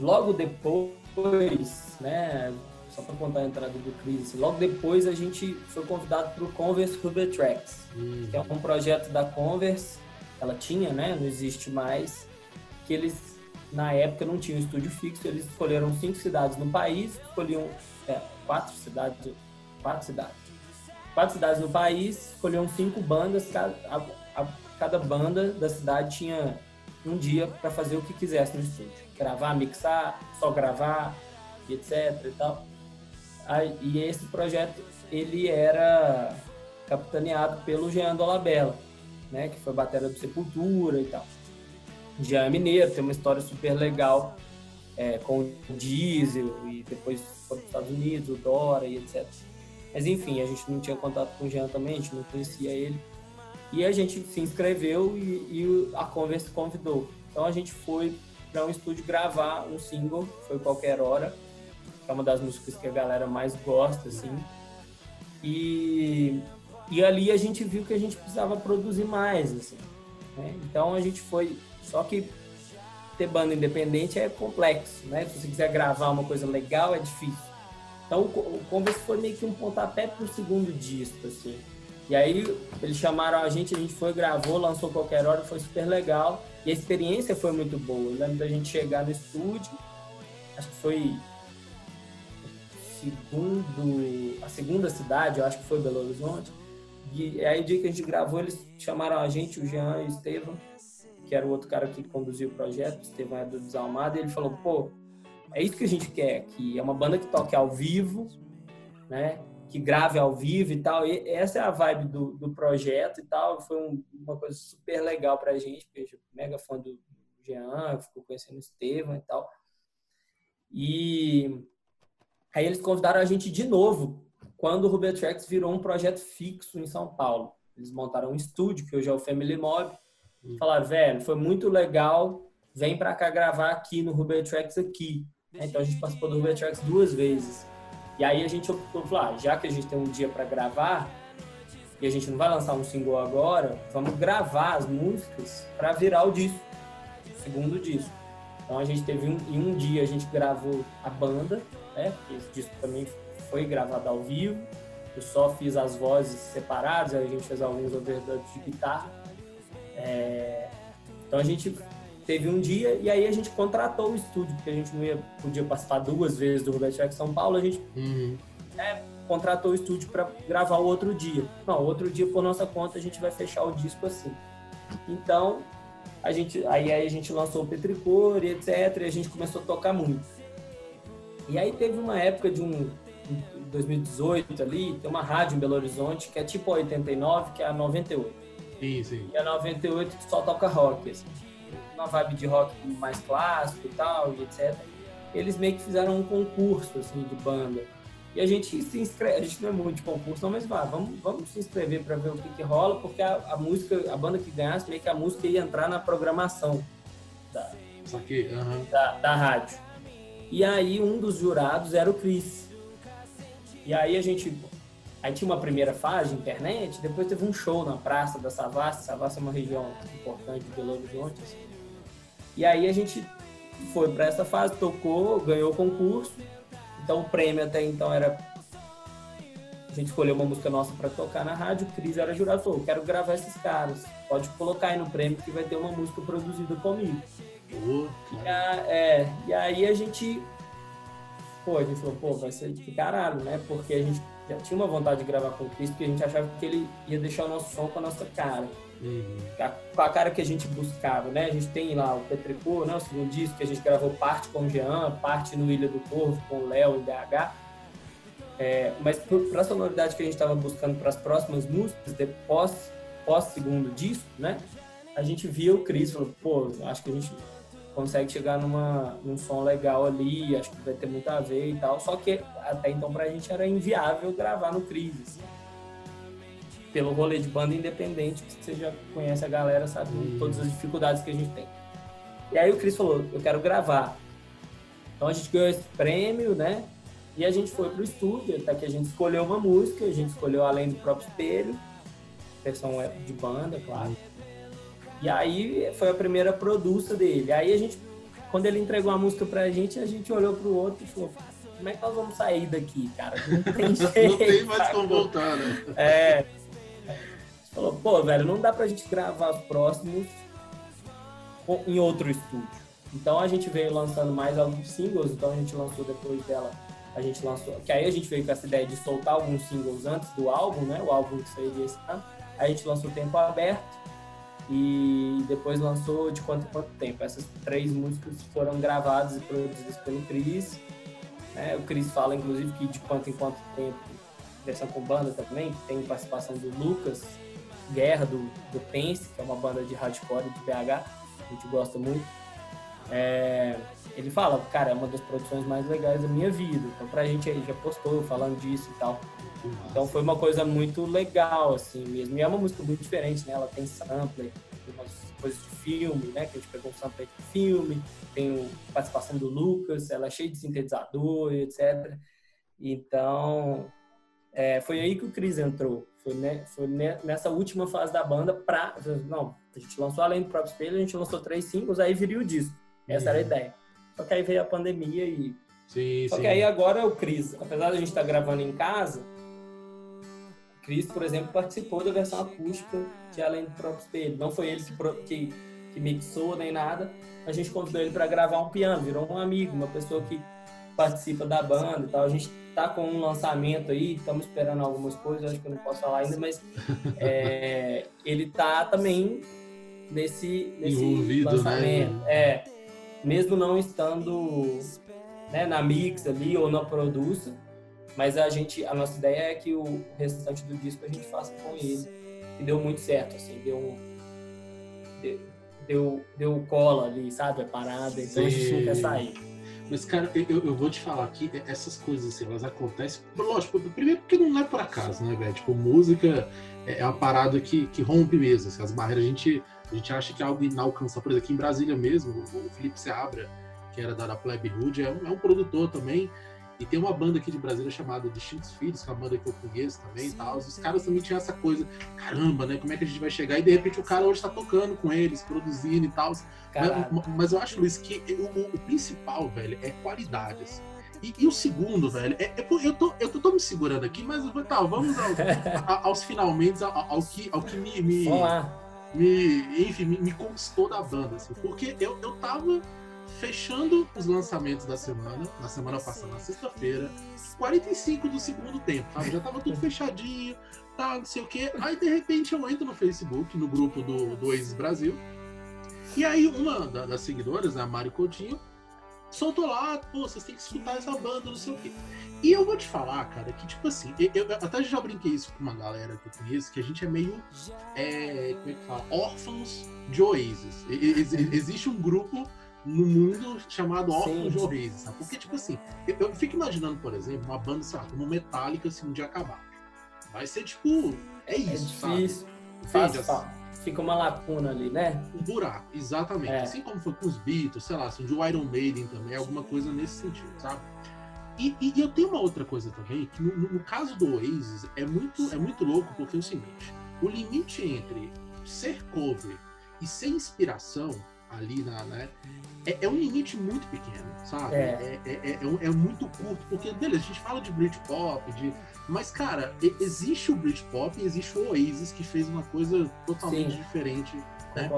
logo depois, né, só para contar a entrada do Chris, assim, logo depois a gente foi convidado para o Converse Ruby Tracks, uhum. que é um projeto da Converse, ela tinha, né, não existe mais, que eles na época não tinham estúdio fixo, eles escolheram cinco cidades no país, escolhiam é, quatro cidades, quatro cidades, quatro cidades no país, escolhiam cinco bandas, cada, a, a, cada banda da cidade tinha um dia para fazer o que quisesse no estúdio. Gravar, mixar, só gravar, etc e tal. Aí, e esse projeto, ele era capitaneado pelo Jean Dolabella, né, que foi batera do Sepultura e tal. Jean é mineiro, tem uma história super legal é, com o Diesel e depois foi para os Estados Unidos, o Dora e etc. Mas enfim, a gente não tinha contato com o Jean também, a gente não conhecia ele. E a gente se inscreveu e, e a Converse convidou. Então a gente foi para um estúdio gravar um single, foi qualquer hora, que é uma das músicas que a galera mais gosta, assim. E, e ali a gente viu que a gente precisava produzir mais, assim. Né? Então a gente foi. Só que ter banda independente é complexo, né? Se você quiser gravar uma coisa legal, é difícil. Então o Converse foi meio que um pontapé para o segundo disco, assim. E aí eles chamaram a gente, a gente foi, gravou, lançou qualquer hora, foi super legal. E a experiência foi muito boa. Eu lembro da gente chegar no estúdio, acho que foi segundo, a segunda cidade, eu acho que foi Belo Horizonte. E aí o dia que a gente gravou, eles chamaram a gente, o Jean e o Estevam, que era o outro cara que conduzia o projeto, Estevão Edu Desalmado, e ele falou, pô, é isso que a gente quer, que é uma banda que toque ao vivo, né? Que grave ao vivo e tal. E essa é a vibe do, do projeto e tal. Foi um, uma coisa super legal pra gente, porque eu sou mega fã do Jean, ficou conhecendo o Estevam e tal. E aí eles convidaram a gente de novo, quando o Ruby Tracks virou um projeto fixo em São Paulo. Eles montaram um estúdio, que hoje é o Family Mob. Hum. Falaram, velho, foi muito legal, vem pra cá gravar aqui no Ruby Tracks aqui. Então a gente participou do Ruby Tracks duas vezes. E aí a gente optou falar, ah, já que a gente tem um dia para gravar, e a gente não vai lançar um single agora, vamos gravar as músicas para virar o disco, o segundo disco. Então a gente teve um, em um dia a gente gravou a banda, né? Esse disco também foi gravado ao vivo. Eu só fiz as vozes separadas, a gente fez alguns overdubs de guitarra. É... Então a gente teve um dia e aí a gente contratou o estúdio, porque a gente não ia, podia participar duas vezes do Roberto Jack São Paulo, a gente uhum. é, contratou o estúdio para gravar o outro dia. Não, outro dia por nossa conta a gente vai fechar o disco assim. Então, a gente, aí, aí a gente lançou o Petricor e etc, e a gente começou a tocar muito. E aí teve uma época de um 2018 ali, tem uma rádio em Belo Horizonte que é tipo a 89, que é a 98. Sim, sim. E a 98 só toca rock, assim uma vibe de rock mais clássico e tal, e etc. Eles meio que fizeram um concurso, assim, de banda. E a gente se inscreve, a gente não é muito de concurso, não, mas vá, vamos, vamos se inscrever para ver o que, que rola, porque a, a, música, a banda que ganhasse, meio que a música ia entrar na programação da, aqui, uhum. da, da rádio. E aí um dos jurados era o Chris. E aí a gente Aí tinha uma primeira fase de internet, depois teve um show na Praça da Savassi. Savassi é uma região importante de Belo Horizonte. Assim. E aí a gente foi para essa fase, tocou, ganhou o concurso. Então o prêmio até então era a gente escolheu uma música nossa para tocar na rádio, o Cris era jurado, falou, quero gravar esses caras, pode colocar aí no prêmio que vai ter uma música produzida comigo. E, a, é, e aí a gente, pô, a gente falou, pô, vai ser de caralho, né? Porque a gente já tinha uma vontade de gravar com o Cris, porque a gente achava que ele ia deixar o nosso som com a nossa cara. Uhum. Com a cara que a gente buscava, né? A gente tem lá o Petricô, né? o segundo disco, que a gente gravou parte com o Jean, parte no Ilha do Corvo, com o Léo em BH. É, mas para a sonoridade que a gente estava buscando para as próximas músicas, depois pós segundo disco, né? A gente via o Cris, falou, pô, acho que a gente consegue chegar numa, num som legal ali, acho que vai ter muito a ver e tal. Só que até então para a gente era inviável gravar no Cris. Assim pelo rolê de banda independente, que você já conhece a galera, sabe uhum. todas as dificuldades que a gente tem. E aí o Cris falou, eu quero gravar. Então a gente ganhou esse prêmio, né? E a gente foi pro estúdio, até que a gente escolheu uma música, a gente escolheu Além do Próprio Espelho, versão de banda, claro. E aí foi a primeira produção dele. Aí a gente, quando ele entregou a música pra gente, a gente olhou pro outro e falou, como é que nós vamos sair daqui, cara? Não tem jeito. não tem mais como voltar, né? É. Falou, pô, velho, não dá pra gente gravar os próximos em outro estúdio. Então a gente veio lançando mais alguns singles, então a gente lançou depois dela, a gente lançou, que aí a gente veio com essa ideia de soltar alguns singles antes do álbum, né? O álbum que saiu esse ano. A gente lançou Tempo Aberto e depois lançou De Quanto em Quanto Tempo. Essas três músicas foram gravadas e produzidas pelo Cris. Né? O Cris fala, inclusive, que De Quanto em Quanto Tempo, versão com banda também, tem participação do Lucas, Guerra, do, do Pense, que é uma banda de hardcore de BH, a gente gosta muito. É, ele fala, cara, é uma das produções mais legais da minha vida. Então, pra gente aí, já postou falando disso e tal. Então, foi uma coisa muito legal, assim mesmo. E é uma música muito diferente, né? Ela tem sampler, tem umas coisas de filme, né? Que a gente pegou um sampler de filme, tem a participação do Lucas, ela é cheia de sintetizador, etc. Então, é, foi aí que o Cris entrou. Foi, né, foi nessa última fase da banda pra. Não, a gente lançou além do próprio espelho, a gente lançou três singles, aí viria o disco. Essa uhum. era a uhum. ideia. Só que aí veio a pandemia e. Sim, Só sim. que aí agora é o Cris, apesar de a gente estar tá gravando em casa, o Cris, por exemplo, participou da versão acústica de Além do próprio espelho. Não foi ele que, que mixou nem nada. A gente convidou ele para gravar um piano, virou um amigo, uma pessoa que participa da banda e tal. A gente tá com um lançamento aí, estamos esperando algumas coisas, acho que eu não posso falar ainda, mas é, ele tá também nesse, nesse Envolvido, né? lançamento. Né? É, mesmo não estando né, na mix ali ou na produça, mas a gente, a nossa ideia é que o restante do disco a gente faça com ele. E deu muito certo, assim, deu um, deu, deu, deu cola ali, sabe? A parada, então Sim. a gente não quer sair. Mas, cara, eu, eu vou te falar que essas coisas, assim, elas acontecem. Lógico, primeiro porque não é por acaso, né, velho? Tipo, música é uma parada que, que rompe mesmo. Assim, as barreiras a gente, a gente acha que é algo inalcançável. Por exemplo, aqui em Brasília mesmo, o Felipe Seabra, que era da, da Plebe Hood, é um, é um produtor também. E tem uma banda aqui de Brasília chamada Distintos Filhos, que é uma banda que eu conheço também e tal. Os caras também tinham essa coisa, caramba, né? Como é que a gente vai chegar? E de repente o cara hoje tá tocando com eles, produzindo e tal. Mas, mas, eu acho, Luiz, que o, o, principal, velho, é qualidade. Assim. E, e, o segundo, velho, é, é, eu, tô, eu tô, tô, me segurando aqui, mas tá, vamos ao, aos finalmente, ao, ao, que, ao que me, me, me enfim, me, me conquistou da banda, assim, porque eu, eu tava fechando os lançamentos da semana, na semana passada, na sexta-feira, 45 do segundo tempo, sabe? Já tava tudo fechadinho, tá, não sei o quê. Aí, de repente, eu entro no Facebook, no grupo do, do Oasis Brasil, e aí uma das seguidoras, a Mari Coutinho, soltou lá, pô, vocês têm que escutar essa banda, não sei o quê. E eu vou te falar, cara, que tipo assim, eu, eu até já brinquei isso com uma galera que eu conheço, que a gente é meio, é, como é que fala, órfãos de Oasis. Ex existe um grupo no mundo chamado órfãos de Oasis, sabe? Porque, tipo assim, eu, eu, fico imaginando, por exemplo, uma banda, sei lá, como Metallica, se um dia acabar. Vai ser, tipo, é isso, é difícil. sabe? Faz, fica uma lacuna ali, né? Um buraco, exatamente. É. Assim como foi com os Beatles, sei lá, assim, de Iron Maiden também, alguma coisa nesse sentido, sabe? E, e, e eu tenho uma outra coisa também, que no, no, caso do Oasis é muito, é muito louco, porque é o seguinte, o limite entre ser cover e ser inspiração ali na, né, é, é, um limite muito pequeno, sabe? É. É, é, é, é muito curto, porque, beleza, a gente fala de Britpop, de... mas, cara, existe o Britpop e existe o Oasis, que fez uma coisa totalmente Sim. diferente, né?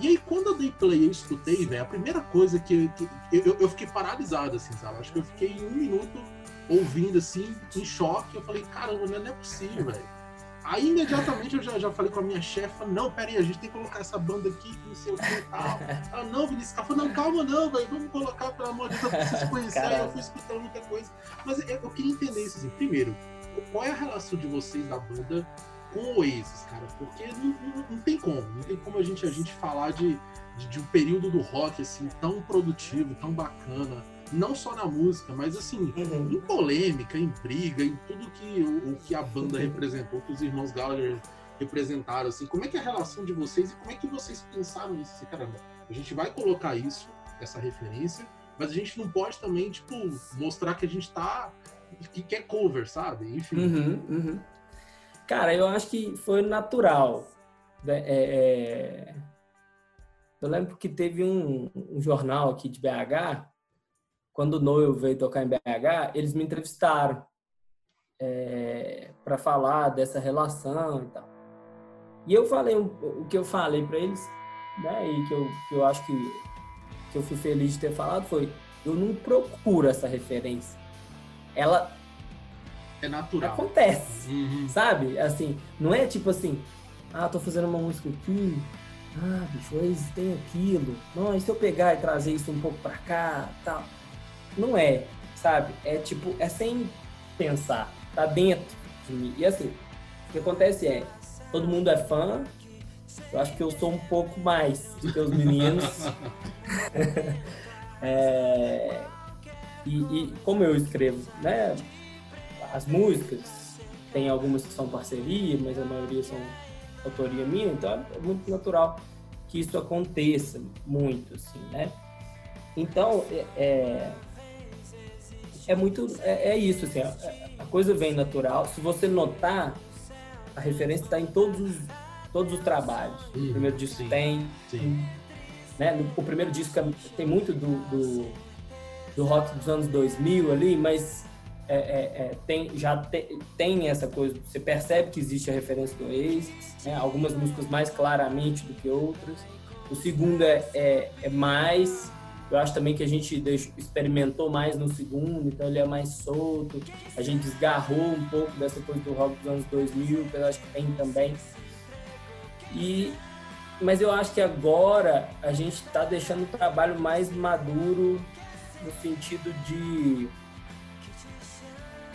E aí, quando eu dei play eu escutei, velho, a primeira coisa que, que eu, eu, fiquei paralisado, assim, sabe? Acho que eu fiquei um minuto ouvindo, assim, em choque. Eu falei, caramba, não é possível, velho. Aí imediatamente eu já, já falei com a minha chefa, não, peraí, a gente tem que colocar essa banda aqui, não sei o que e tal. Ela, não, Vinícius, ela falou, não, calma não, velho, vamos colocar, pelo amor de Deus, eu preciso conhecer, Caramba. eu fui escutando muita coisa. Mas eu, eu, queria entender isso assim, primeiro, qual é a relação de vocês da banda com o Oasis, cara? Porque não, não, não, tem como, não tem como a gente, a gente falar de, de, de um período do rock assim, tão produtivo, tão bacana, não só na música, mas assim, uhum. em polêmica, em briga, em tudo que o, o que a banda uhum. representou, que os irmãos Gallagher representaram, assim, como é que é a relação de vocês e como é que vocês pensaram nisso? Assim, caramba, a gente vai colocar isso, essa referência, mas a gente não pode também, tipo, mostrar que a gente tá. que quer cover, sabe? Enfim. Uhum, uhum. Cara, eu acho que foi natural. Né? É, é... Eu lembro que teve um, um jornal aqui de BH quando o Noel veio tocar em BH, eles me entrevistaram é, para falar dessa relação e tal. E eu falei o que eu falei para eles, né, e que eu, que eu acho que, que eu fui feliz de ter falado foi: eu não procuro essa referência. Ela é natural. Acontece, uhum. sabe? Assim, não é tipo assim, ah, tô fazendo uma música aqui, ah, bicho, eles tem aquilo. Não, e se eu pegar e trazer isso um pouco para cá, tal. Não é, sabe? É tipo, é sem pensar, tá dentro de mim. E assim, o que acontece é, todo mundo é fã, eu acho que eu sou um pouco mais do que os meninos. é, e, e, como eu escrevo, né? As músicas, tem algumas que são parceria, mas a maioria são autoria minha, então é muito natural que isso aconteça muito, assim, né? Então, é, é é muito. É, é isso, assim, a, a, coisa vem natural. Se você notar, a referência está em todos os, todos os trabalhos. Uhum, o primeiro disco sim, tem. Sim. Né? O primeiro disco é, tem muito do, do, do rock dos anos 2000 ali, mas é, é, é, tem, já te, tem essa coisa, você percebe que existe a referência do Oasis, né? algumas músicas mais claramente do que outras. O segundo é, é, é mais eu acho também que a gente experimentou mais no segundo, então ele é mais solto. A gente desgarrou um pouco dessa coisa do rock dos anos 2000, que eu acho que tem também. E mas eu acho que agora a gente está deixando o trabalho mais maduro no sentido de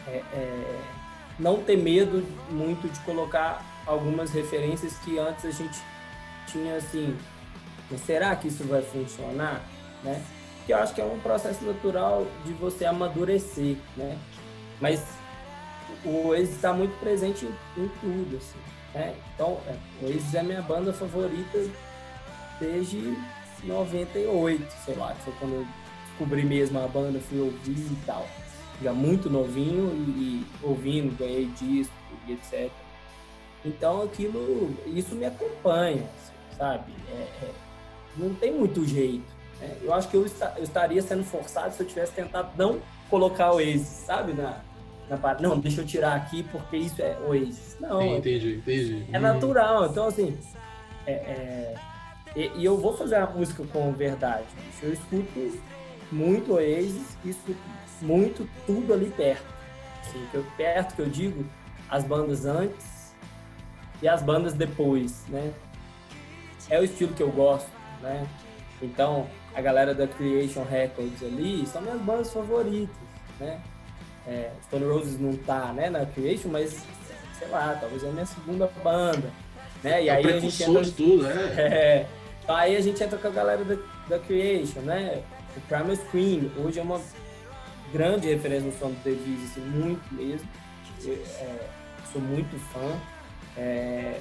é, é, não ter medo muito de colocar algumas referências que antes a gente tinha assim, será que isso vai funcionar, né? Que eu acho que é um processo natural de você amadurecer, né? Mas o Oasis está muito presente em, tudo, assim. Né? Então, é, o Oasis é minha banda favorita desde 98, sei lá, que foi quando eu descobri mesmo a banda, fui ouvir e tal. Já muito novinho e, e ouvindo, ganhei disco e etc. Então aquilo, isso me acompanha, assim, sabe? É, é, não tem muito jeito. Né? Eu acho que eu, eu, estaria sendo forçado se eu tivesse tentado não colocar o Oasis, sabe? Na, na parte. Não, deixa eu tirar aqui porque isso é Oasis. Não. Entendi, entendi. É natural. Então, assim. É, é, e, e, eu vou fazer a música com verdade. Eu escuto muito Oasis e escuto muito tudo ali perto. Assim, que eu, perto que eu digo, as bandas antes e as bandas depois, né? É o estilo que eu gosto, né? Então, a galera da Creation Records ali são minhas bandas favoritas, né? É, Stone Roses não tá né, na Creation, mas sei lá, talvez é a minha segunda banda. Né? E é aí a gente entra. De tudo, né? É, então aí a gente entra com a galera da, da Creation, né? O Primal Scream, hoje é uma grande referência no som do The assim, muito mesmo. Eu, é, sou muito fã. É,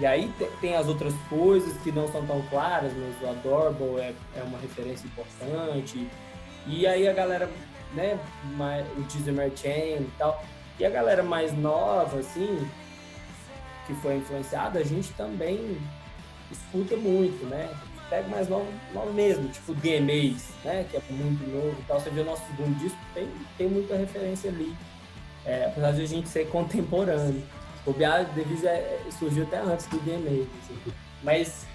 e aí tem as outras coisas que não são tão claras, mas o Adorable é, é uma referência importante. E aí a galera né, mais, o Disney Chain e tal. E a galera mais nova, assim, que foi influenciada, a gente também escuta muito, né? Pega mais novo, novo mesmo, tipo DMAs, né? Que é muito novo e tal. Você vê o nosso segundo disco, tem, tem muita referência ali. É, apesar de a gente ser contemporâneo. O Devis é, surgiu até antes do DMA. Assim. Mas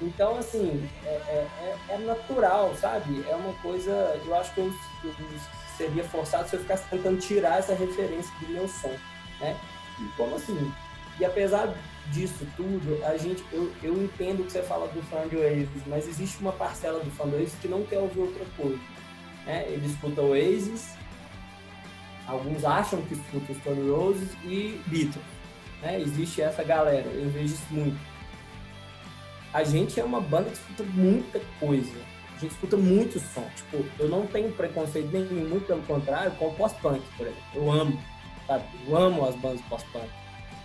então, assim, é, é, é, é, natural, sabe? É uma coisa. Eu acho que eu, eu, seria forçado se eu ficasse tentando tirar essa referência do meu som, né? E como assim? E apesar disso tudo, a gente, eu, eu entendo que você fala do fã de Oasis, mas existe uma parcela do fã do Oasis que não quer ouvir outra coisa. Né? Ele escuta Oasis, alguns acham que escuta Stone Roses e Beatles. Né? Existe essa galera, eu vejo isso muito a gente é uma banda que escuta muita coisa. A gente escuta muito som. Tipo, eu não tenho preconceito nenhum, muito pelo contrário, com o pós-punk, por exemplo. Eu amo, sabe? Eu amo as bandas pós-punk.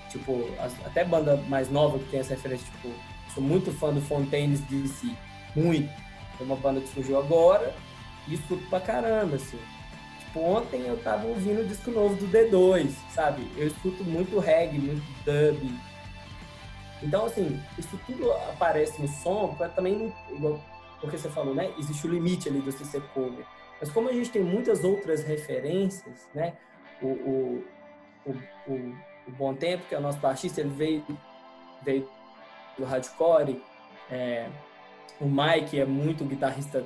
Tipo, as, até banda mais nova que tem essa referência, tipo, sou muito fã do Fontaines DC. Muito. É uma banda que surgiu agora e escuto pra caramba, assim. Tipo, ontem eu tava ouvindo o disco novo do D2, sabe? Eu escuto muito reggae, muito dub, então, assim, isso tudo aparece no som para também, igual, porque você falou, né? Existe o limite ali de você ser cover. Mas como a gente tem muitas outras referências, né? O, o, o, o, o Bom Tempo, que é o nosso baixista, ele veio, veio do hardcore. É, o Mike é muito guitarrista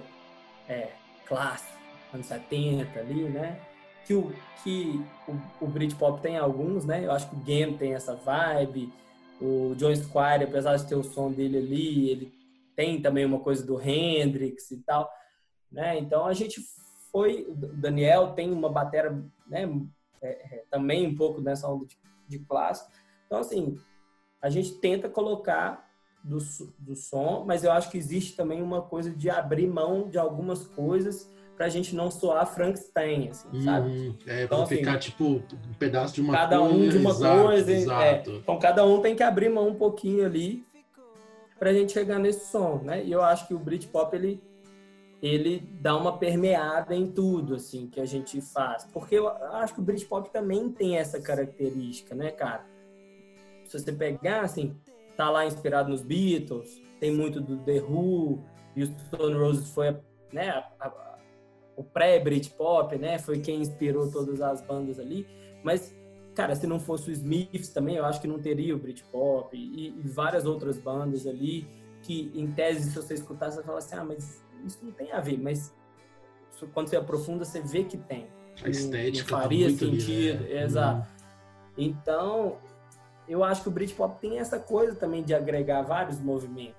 é, clássico, anos 70 ali, né? Que o, que o, o Britpop tem alguns, né? Eu acho que o Game tem essa vibe. O John Squire, apesar de ter o som dele ali, ele tem também uma coisa do Hendrix e tal, né? Então a gente foi, o Daniel tem uma bateria, né? É, é, também um pouco nessa onda de, de clássico. Então assim, a gente tenta colocar do, do som, mas eu acho que existe também uma coisa de abrir mão de algumas coisas pra gente não soar Frankenstein, assim, uhum. sabe? É, então, assim, ficar, tipo, um pedaço de uma cada coisa. Cada um de uma exato, coisa. Exato. É, então, cada um tem que abrir mão um pouquinho ali pra gente chegar nesse som, né? E eu acho que o Britpop, ele, ele dá uma permeada em tudo, assim, que a gente faz. Porque eu acho que o Britpop também tem essa característica, né, cara? Se você pegar, assim, tá lá inspirado nos Beatles, tem muito do The Who, e o Stone Roses foi né, a, a, o pré-Britpop, né? Foi quem inspirou todas as bandas ali. Mas, cara, se não fosse o Smiths também, eu acho que não teria o Britpop e, e várias outras bandas ali que, em tese, se você escutar, você fala assim, ah, mas isso não tem a ver. Mas quando você aprofunda, você vê que tem. A estética não, não faria tá sentido. Ali, né? Exato. Hum. Então, eu acho que o Britpop tem essa coisa também de agregar vários movimentos,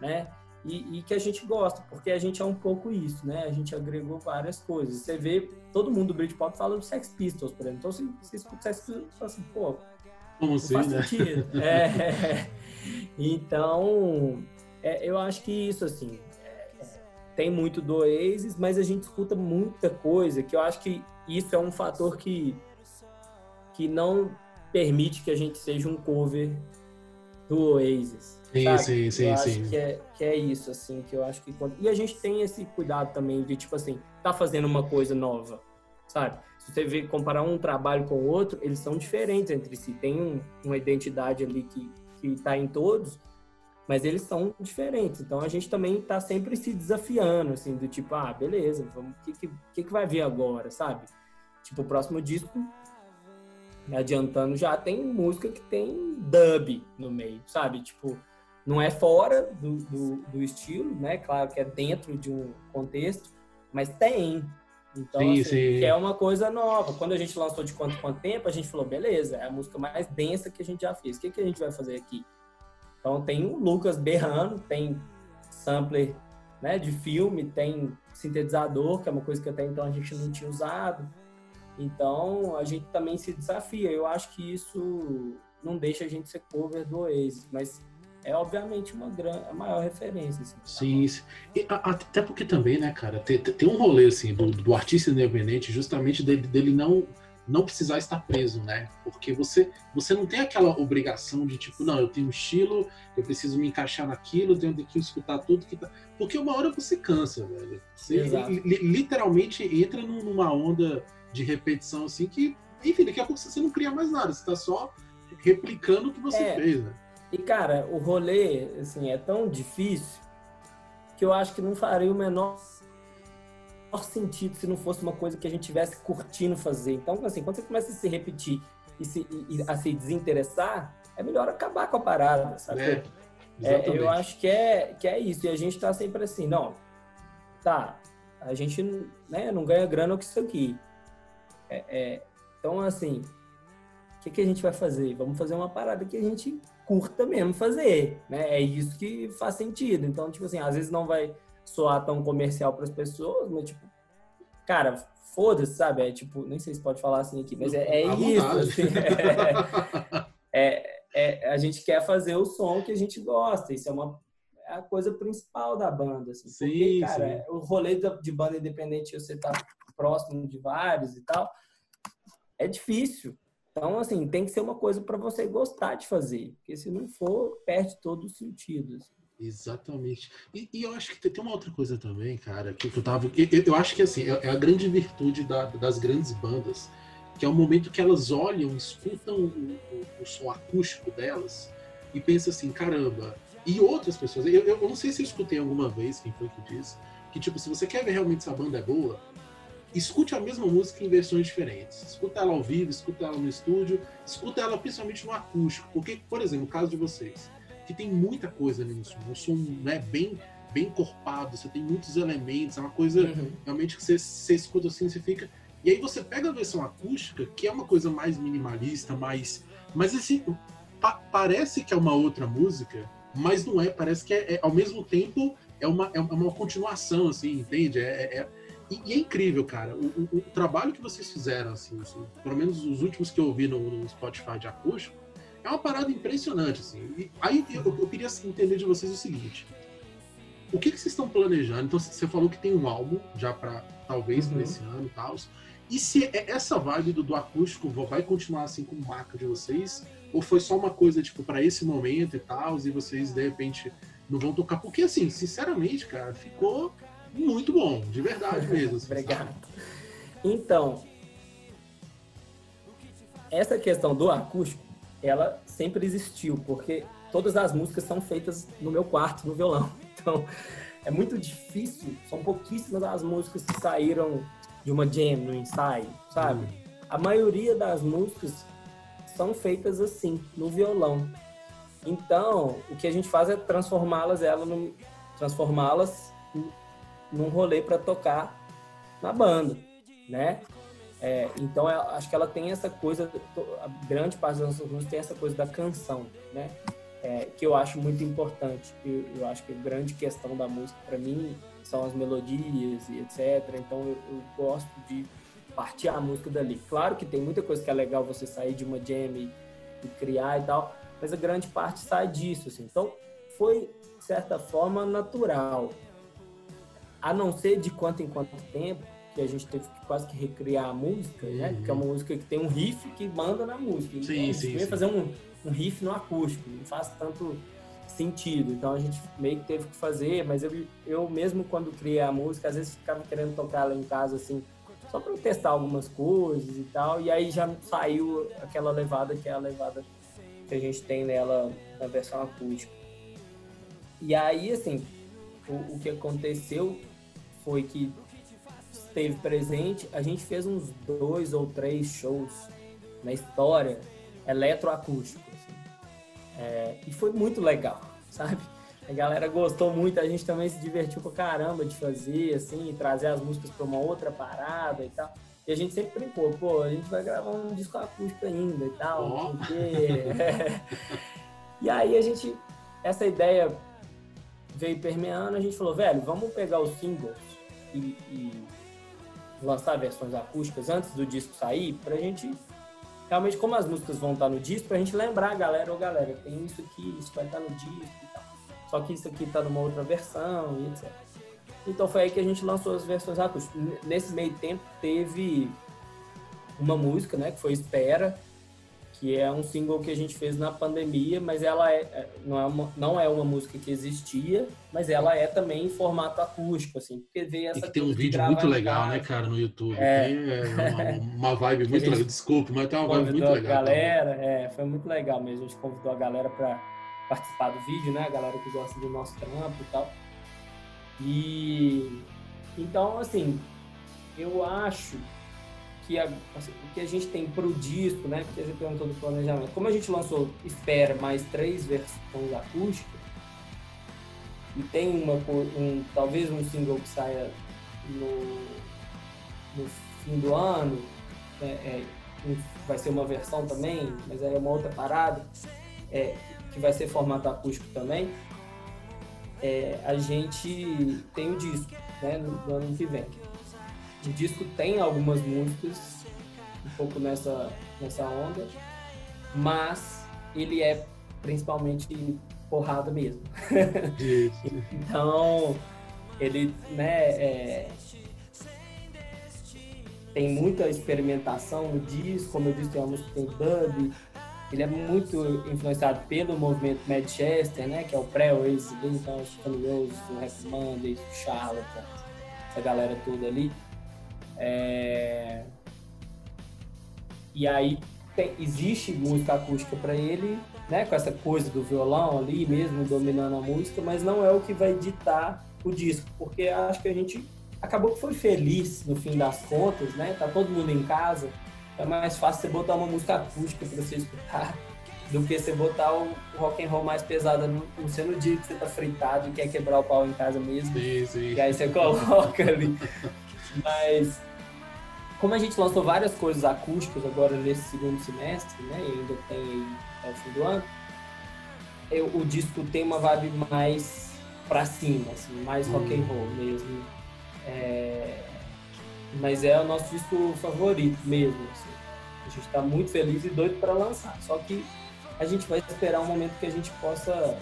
né? E, e, que a gente gosta, porque a gente é um pouco isso, né? A gente agregou várias coisas. Você vê, todo mundo do Britpop fala do Sex Pistols, por exemplo. Então, você, você escuta Sex Pistols fala assim, pô, Como assim, faz né? sentido. é, então, é, eu acho que isso, assim, é, tem muito do Oasis, mas a gente escuta muita coisa, que eu acho que isso é um fator que, que não permite que a gente seja um cover do Oasis. Sim, sabe? sim, sim, eu sim. Acho que é, que é isso, assim, que eu acho que... E a gente tem esse cuidado também de, tipo assim, tá fazendo uma coisa nova, sabe? Se você vê, comparar um trabalho com o outro, eles são diferentes entre si. Tem um, uma identidade ali que, que tá em todos, mas eles são diferentes. Então a gente também tá sempre se desafiando, assim, do tipo, ah, beleza, vamos, o que, que, que vai vir agora, sabe? Tipo, o próximo disco adiantando já tem música que tem dub no meio, sabe? Tipo, não é fora do, do, do, estilo, né? Claro que é dentro de um contexto, mas tem. Então, sim, assim, sim. é uma coisa nova. Quando a gente lançou de quanto quanto tempo, a gente falou, beleza, é a música mais densa que a gente já fez. O que, que a gente vai fazer aqui? Então tem o Lucas berrando, tem sampler né, de filme, tem sintetizador, que é uma coisa que até então a gente não tinha usado. Então, a gente também se desafia. Eu acho que isso não deixa a gente ser cover do Oasis, mas é obviamente uma grande, a maior referência. Assim, sim, sim. E, até porque também, né, cara, tem, tem um rolê assim do, do artista independente, justamente dele, dele não não precisar estar preso, né? Porque você você não tem aquela obrigação de tipo, não, eu tenho um estilo, eu preciso me encaixar naquilo, tenho que escutar tudo que tá. Porque uma hora você cansa, velho. Você li, literalmente entra numa onda de repetição, assim, que, enfim, daqui a pouco você não cria mais nada, você tá só replicando o que você é. fez, né? E, cara, o rolê, assim, é tão difícil que eu acho que não faria o menor sentido se não fosse uma coisa que a gente tivesse curtindo fazer. Então, assim, quando você começa a se repetir e, se, e, a se desinteressar, é melhor acabar com a parada, sabe? É, é, eu acho que é, que é isso. E a gente tá sempre assim, não, tá, a gente né, não ganha grana com isso aqui. É, é, então, assim, o que, que a gente vai fazer? Vamos fazer uma parada que a gente curta mesmo fazer, né? É isso que faz sentido. Então, tipo assim, às vezes não vai soar tão comercial para as pessoas, mas tipo, cara, foda-se, sabe? É tipo, nem sei se pode falar assim aqui, mas é, é isso. Assim, é, é, a gente quer fazer o som que a gente gosta. Isso é uma é a coisa principal da banda, assim. Sim, porque, cara, sim. o rolê de banda independente, você tá próximo de vários e tal, é difícil. Então, assim, tem que ser uma coisa para você gostar de fazer, porque se não for, perde todo o sentido. Assim. Exatamente. E, e, eu acho que tem uma outra coisa também, cara, que eu tava. Eu, eu acho que assim, é, é a grande virtude da, das grandes bandas, que é o momento que elas olham, escutam o, o, o som acústico delas e pensam assim, caramba. E outras pessoas, eu, eu não sei se eu escutei alguma vez quem foi que disse, que tipo, se você quer ver realmente se a banda é boa, escute a mesma música em versões diferentes. Escuta ela ao vivo, escuta ela no estúdio, escuta ela principalmente no acústico. Porque, por exemplo, no caso de vocês, que tem muita coisa ali no som, um som né, bem, bem encorpado, você tem muitos elementos, é uma coisa uhum. realmente que você, você escuta assim, você fica. E aí você pega a versão acústica, que é uma coisa mais minimalista, mais. Mas assim, pa parece que é uma outra música, mas não é, parece que é, é ao mesmo tempo é uma, é uma continuação, assim, entende? é, é e, e, é incrível, cara. O, o, o, trabalho que vocês fizeram, assim, assim, pelo menos os últimos que eu vi no, no Spotify de acústico, é uma parada impressionante, assim. E aí eu, eu, queria entender de vocês o seguinte: o que, que vocês estão planejando? Então, você falou que tem um álbum já para talvez uhum. para esse ano e tal. E se é essa vibe do, do acústico vai continuar assim com marca de vocês? Ou foi só uma coisa, tipo, para esse momento e tal, e vocês de repente não vão tocar? Porque, assim, sinceramente, cara, ficou muito bom, de verdade mesmo. Assim, Obrigado. Então, essa questão do acústico, ela sempre existiu, porque todas as músicas são feitas no meu quarto, no violão. Então, é muito difícil, são pouquíssimas as músicas que saíram de uma jam, no ensaio, sabe? Hum. A maioria das músicas são feitas assim, no violão. Então, o que a gente faz é transformá-las ela no transformá-las num rolê para tocar na banda, né? É, então, eu acho que ela tem essa coisa, a grande parte das nossas músicas tem essa coisa da canção, né? É, que eu acho muito importante. Eu, eu, acho que a grande questão da música, para mim, são as melodias e etc. Então, eu, eu, gosto de partir a música dali. Claro que tem muita coisa que é legal você sair de uma jam e, e criar e tal, mas a grande parte sai disso. Assim. Então, foi, de certa forma, natural. A não ser de quanto em quanto tempo, que a gente teve que quase que recriar a música, uhum. né? Porque é uma música que tem um riff que manda na música. Então, sim, sim, sim. fazer um, um riff no acústico, não faz tanto sentido. Então a gente meio que teve que fazer, mas eu, eu mesmo quando criei a música, às vezes ficava querendo tocar ela em casa assim, só para testar algumas coisas e tal, e aí já saiu aquela levada que é a levada que a gente tem nela na versão acústica. E aí, assim, o, o que aconteceu foi que esteve presente, a gente fez uns dois ou três shows na história eletroacústico. Assim. É, e foi muito legal, sabe? A galera gostou muito, a gente também se divertiu pra caramba de fazer, assim, trazer as músicas pra uma outra parada e tal. E a gente sempre brincou, pô, a gente vai gravar um disco acústico ainda e tal, oh. porque... É. E aí a gente, essa ideia veio permeando, a gente falou, velho, vamos pegar os singles e, e lançar versões acústicas antes do disco sair, pra gente realmente como as músicas vão estar no disco, pra gente lembrar a galera, ô galera, tem isso aqui, isso vai estar no disco e tal. Só que isso aqui tá numa outra versão e etc. Então foi aí que a gente lançou as versões acústicas. Nesse meio tempo teve uma música, né, que foi Espera, que é um single que a gente fez na pandemia, mas ela é, é, não, é uma, não é uma música que existia, mas ela é também em formato acústico, assim, porque veio essa. E que tem um vídeo muito legal, né, cara, no YouTube. É, tem é, uma, uma, vibe muito legal. Desculpe, mas tem uma vibe muito legal. A galera, é, foi muito legal mesmo. A gente convidou a galera para participar do vídeo, né? A galera que gosta do nosso trampo e tal. E então, assim, eu acho que a, assim, o que a gente tem para o disco, né? Porque você perguntou do planejamento. Como a gente lançou Espera mais três versões acústicas, e tem uma, um, talvez um single que saia no, no fim do ano, né, é, vai ser uma versão também, mas é uma outra parada, é, que vai ser formato acústico também. É, a gente tem o disco né, no, no ano que vem. O disco tem algumas músicas um pouco nessa, nessa onda, mas ele é principalmente porrada mesmo. então, ele, né, é, tem muita experimentação no disco, como eu disse, tem uma música que tem dub, ele é muito influenciado pelo movimento Manchester, né, que é o pré-Oasis, então, o Stone Roses, o Rap Mondays, o Charlotte, essa galera toda ali. É... E aí tem, existe música acústica para ele, né, com essa coisa do violão ali mesmo dominando a música, mas não é o que vai ditar o disco, porque acho que a gente acabou que foi feliz no fim das contas, né? Tá todo mundo em casa, é mais fácil você botar uma música acústica para você escutar do que você botar o rock and roll mais pesado no, no seu dia que você tá fritado e quer quebrar o pau em casa mesmo. Sim, sim. E aí você coloca ali. Mas como a gente lançou várias coisas acústicas agora nesse segundo semestre, né, e ainda tem aí até o fim do ano, eu, o disco tem uma vibe mais pra cima, assim, mais rock and hum. roll mesmo. É, mas é o nosso disco favorito mesmo. Assim. A gente está muito feliz e doido para lançar. Só que a gente vai esperar um momento que a gente possa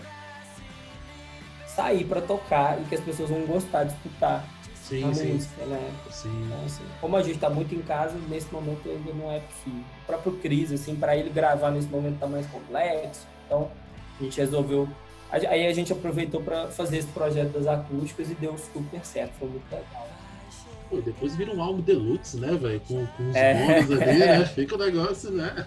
sair para tocar e que as pessoas vão gostar de escutar sim, a sim. música, né? Sim. Então, assim, como a gente está muito em casa, nesse momento ainda não é possível. O próprio Cris, assim, para ele gravar nesse momento está mais complexo. Então, a gente resolveu. Aí a gente aproveitou para fazer esse projeto das acústicas e deu super certo, foi muito legal. Pô, depois vira um álbum deluxe, né, velho? Com, com os é. bônus ali, né? Fica o negócio, né?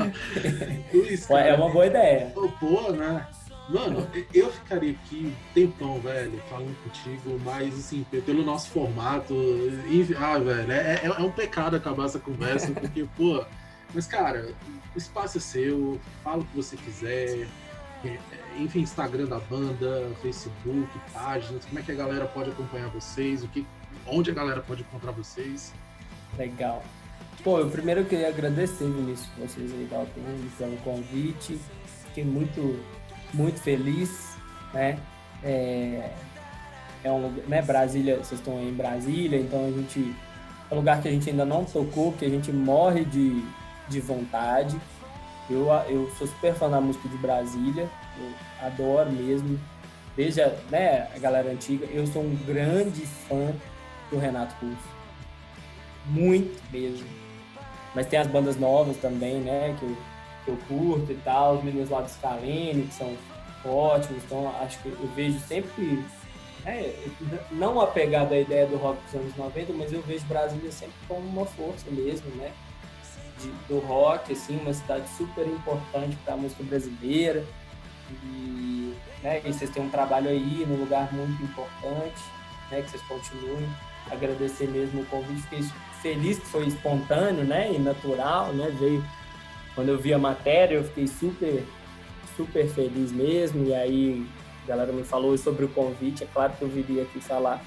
Isso, é uma boa ideia. Pô, né? Mano, eu ficaria aqui tempão, velho, falando contigo, mas assim, pelo nosso formato. Ah, velho, é, é, é um pecado acabar essa conversa, porque, pô. Mas, cara, o espaço é seu, fala o que você quiser. É, é, enfim, Instagram da banda, Facebook, páginas, como é que a galera pode acompanhar vocês, o que, onde a galera pode encontrar vocês. Legal. Pô, eu primeiro queria agradecer, Vinícius, vocês aí pelo convite. Fiquei muito, muito feliz, né? É, é um né, Brasília, vocês estão em Brasília, então a gente é um lugar que a gente ainda não tocou, que a gente morre de, de vontade. Eu, eu sou super fã da música de Brasília, eu adoro mesmo. Desde a, né, a galera antiga, eu sou um grande fã do Renato Russo. Muito mesmo. Mas tem as bandas novas também, né, que eu, que eu curto e tal, os meninos lá do Scalene, que são ótimos, então acho que eu vejo sempre é, não apegado à ideia do rock dos anos 90, mas eu vejo Brasília sempre como uma força mesmo, né? De, do rock, assim, uma cidade super importante para a música brasileira. E, né, e vocês têm um trabalho aí num lugar muito importante, né? Que vocês continuem. Agradecer mesmo o convite, fiquei feliz que foi espontâneo, né? E natural, né? Veio quando eu vi a matéria, eu fiquei super, super feliz mesmo. E aí a galera me falou sobre o convite, é claro que eu viria aqui falar.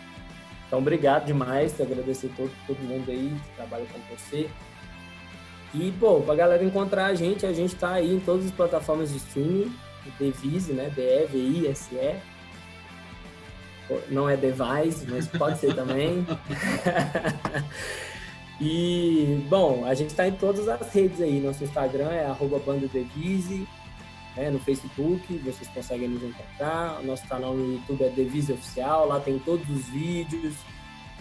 Então, obrigado demais, agradecer todo, todo mundo aí que trabalha com você. E, pô, pra galera encontrar a gente, a gente tá aí em todas as plataformas de streaming, Devise, né? D-E-V-I-S-E. Não é Device, mas pode ser também. e, bom, a gente tá em todas as redes aí. Nosso Instagram é arroba bandadevise, né, no Facebook, vocês conseguem nos encontrar. Nosso canal no YouTube é Devise Oficial, lá tem todos os vídeos,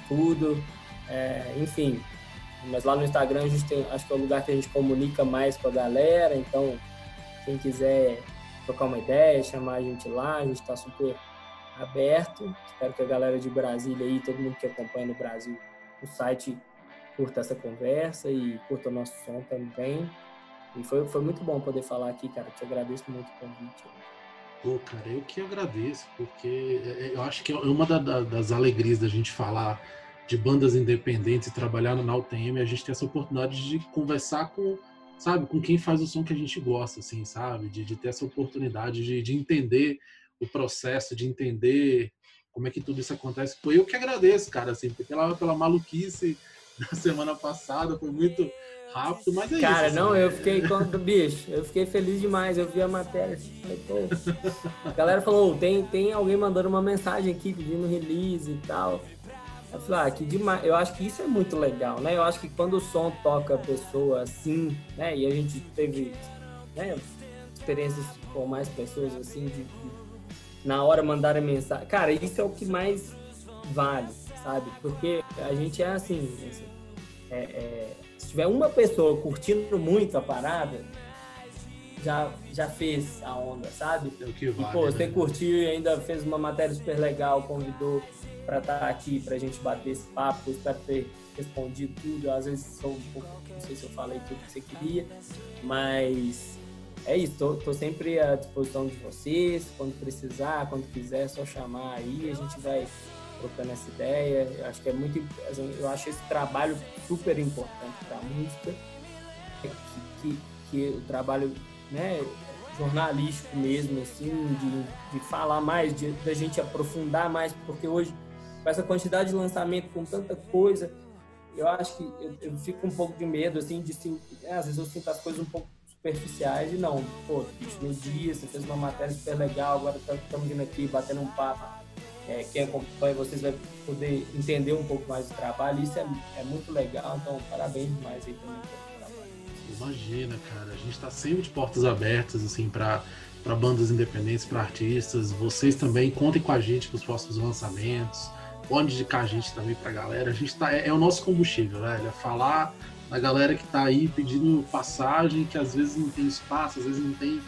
tudo, é, enfim. Mas lá no Instagram a gente tem, acho que é o lugar que a gente comunica mais com a galera, então quem quiser trocar uma ideia, chamar a gente lá, a gente está super aberto. Espero que a galera de Brasília aí, todo mundo que acompanha no Brasil, o site curta essa conversa e curta o nosso som também. E foi, foi muito bom poder falar aqui, cara. Te agradeço muito o convite. Pô, cara, eu que agradeço, porque é, é, eu acho que é uma das alegrias da gente falar de bandas independentes e trabalhar na UTM, a gente tem essa oportunidade de conversar com, sabe, com quem faz o som que a gente gosta, assim, sabe? De, de ter essa oportunidade de, de entender o processo, de entender como é que tudo isso acontece. Pô, eu que agradeço, cara, assim, pela, pela maluquice da semana passada, foi muito rápido, mas é Cara, isso. não, assim, eu fiquei com bicho, eu fiquei feliz demais. Eu vi a matéria assim, falei, pô. A galera falou, tem, tem alguém mandando uma mensagem aqui pedindo release e tal. Eu falei, ah, que demais. Eu acho que isso é muito legal, né? Eu acho que quando o som toca a pessoa assim, né? E a gente teve né, experiências com mais pessoas assim, de, de na hora mandarem mensagem. Cara, isso é o que mais vale, sabe? Porque a gente é assim, assim é, é se tiver uma pessoa curtindo muito a parada, já, já fez a onda, sabe? É o que vale, e, pô, né? você curtiu e ainda fez uma matéria super legal, convidou para estar tá aqui, pra gente bater esse papo, espero ter respondido tudo. Às vezes sou um pouco, não sei se eu falei tudo que você queria, mas é isso, tô, tô sempre à disposição de vocês, quando precisar, quando quiser, é só chamar aí, a gente vai trocando essa ideia. Eu acho que é muito, assim, eu acho esse trabalho super importante para a música, é que, que, que, o trabalho, né, jornalístico mesmo, assim, de, de falar mais, de da gente aprofundar mais, porque hoje com essa quantidade de lançamento, com tanta coisa, eu acho que eu, eu fico um pouco de medo, assim, de é, às vezes eu sinto as coisas um pouco superficiais e não, pô, bicho, no dia você fez uma matéria super legal, agora estamos vindo aqui batendo um papo é, quem acompanha vocês vai poder entender um pouco mais do trabalho. Isso é, é muito legal, então parabéns demais aí também pelo trabalho. Imagina, cara, a gente está sempre de portas abertas assim para para bandas independentes, para artistas. Vocês também contem com a gente para os próximos lançamentos. Pode indicar a gente também para a galera. A gente tá é, é, o nosso combustível, velho. É falar da galera que está aí pedindo passagem, que às vezes não tem espaço, às vezes não tem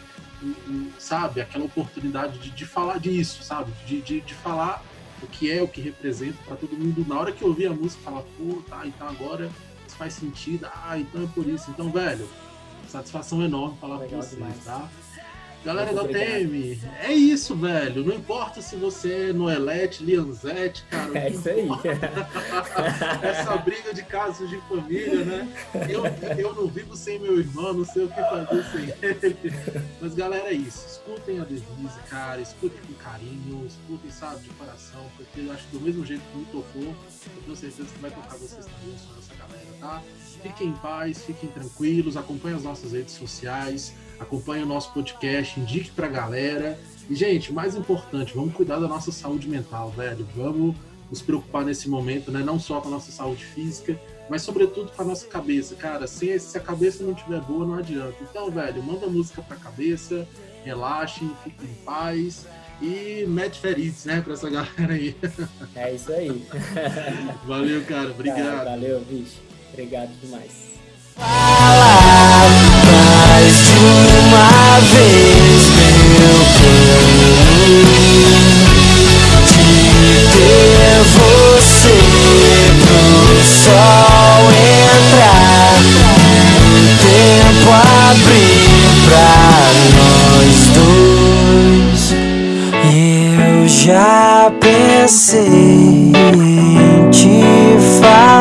sabe, aquela oportunidade de, de falar disso, sabe, de, de, de, falar o que é, o que representa para todo mundo. Na hora que ouvir a música, falar, pô, tá, então agora isso faz sentido, ah, então é por isso. Então, velho, satisfação enorme falar Legal com vocês, demais. tá? Galera da TM, é isso, velho. Não importa se você é Noelete, Lianzete, cara. É isso aí. Essa briga de casos de família, né? Eu, eu não vivo sem meu irmão, não sei o que fazer sem ele. Mas, galera, é isso. Escutem a Denise, cara. Escutem com carinho, escutem, sabe, de coração, porque eu acho que do mesmo jeito que me tocou, eu tenho certeza que vai tocar vocês também, essa galera, tá? Fiquem em paz, fiquem tranquilos, acompanhem as nossas redes sociais acompanhe o nosso podcast, indique pra galera. E, gente, mais importante, vamos cuidar da nossa saúde mental, velho. Vamos nos preocupar nesse momento, né? Não só com a nossa saúde física, mas sobretudo com a nossa cabeça, cara. Se, se a cabeça não estiver boa, não adianta. Então, velho, manda música pra cabeça, relaxe, fique em paz e mete feridos, né, pra essa galera aí. É isso aí. Valeu, cara. Obrigado. Cara, valeu, bicho. Obrigado demais. Vez meu plano de ter você pro sol entrar o tempo abrir pra nós dois. Eu já pensei em te falar.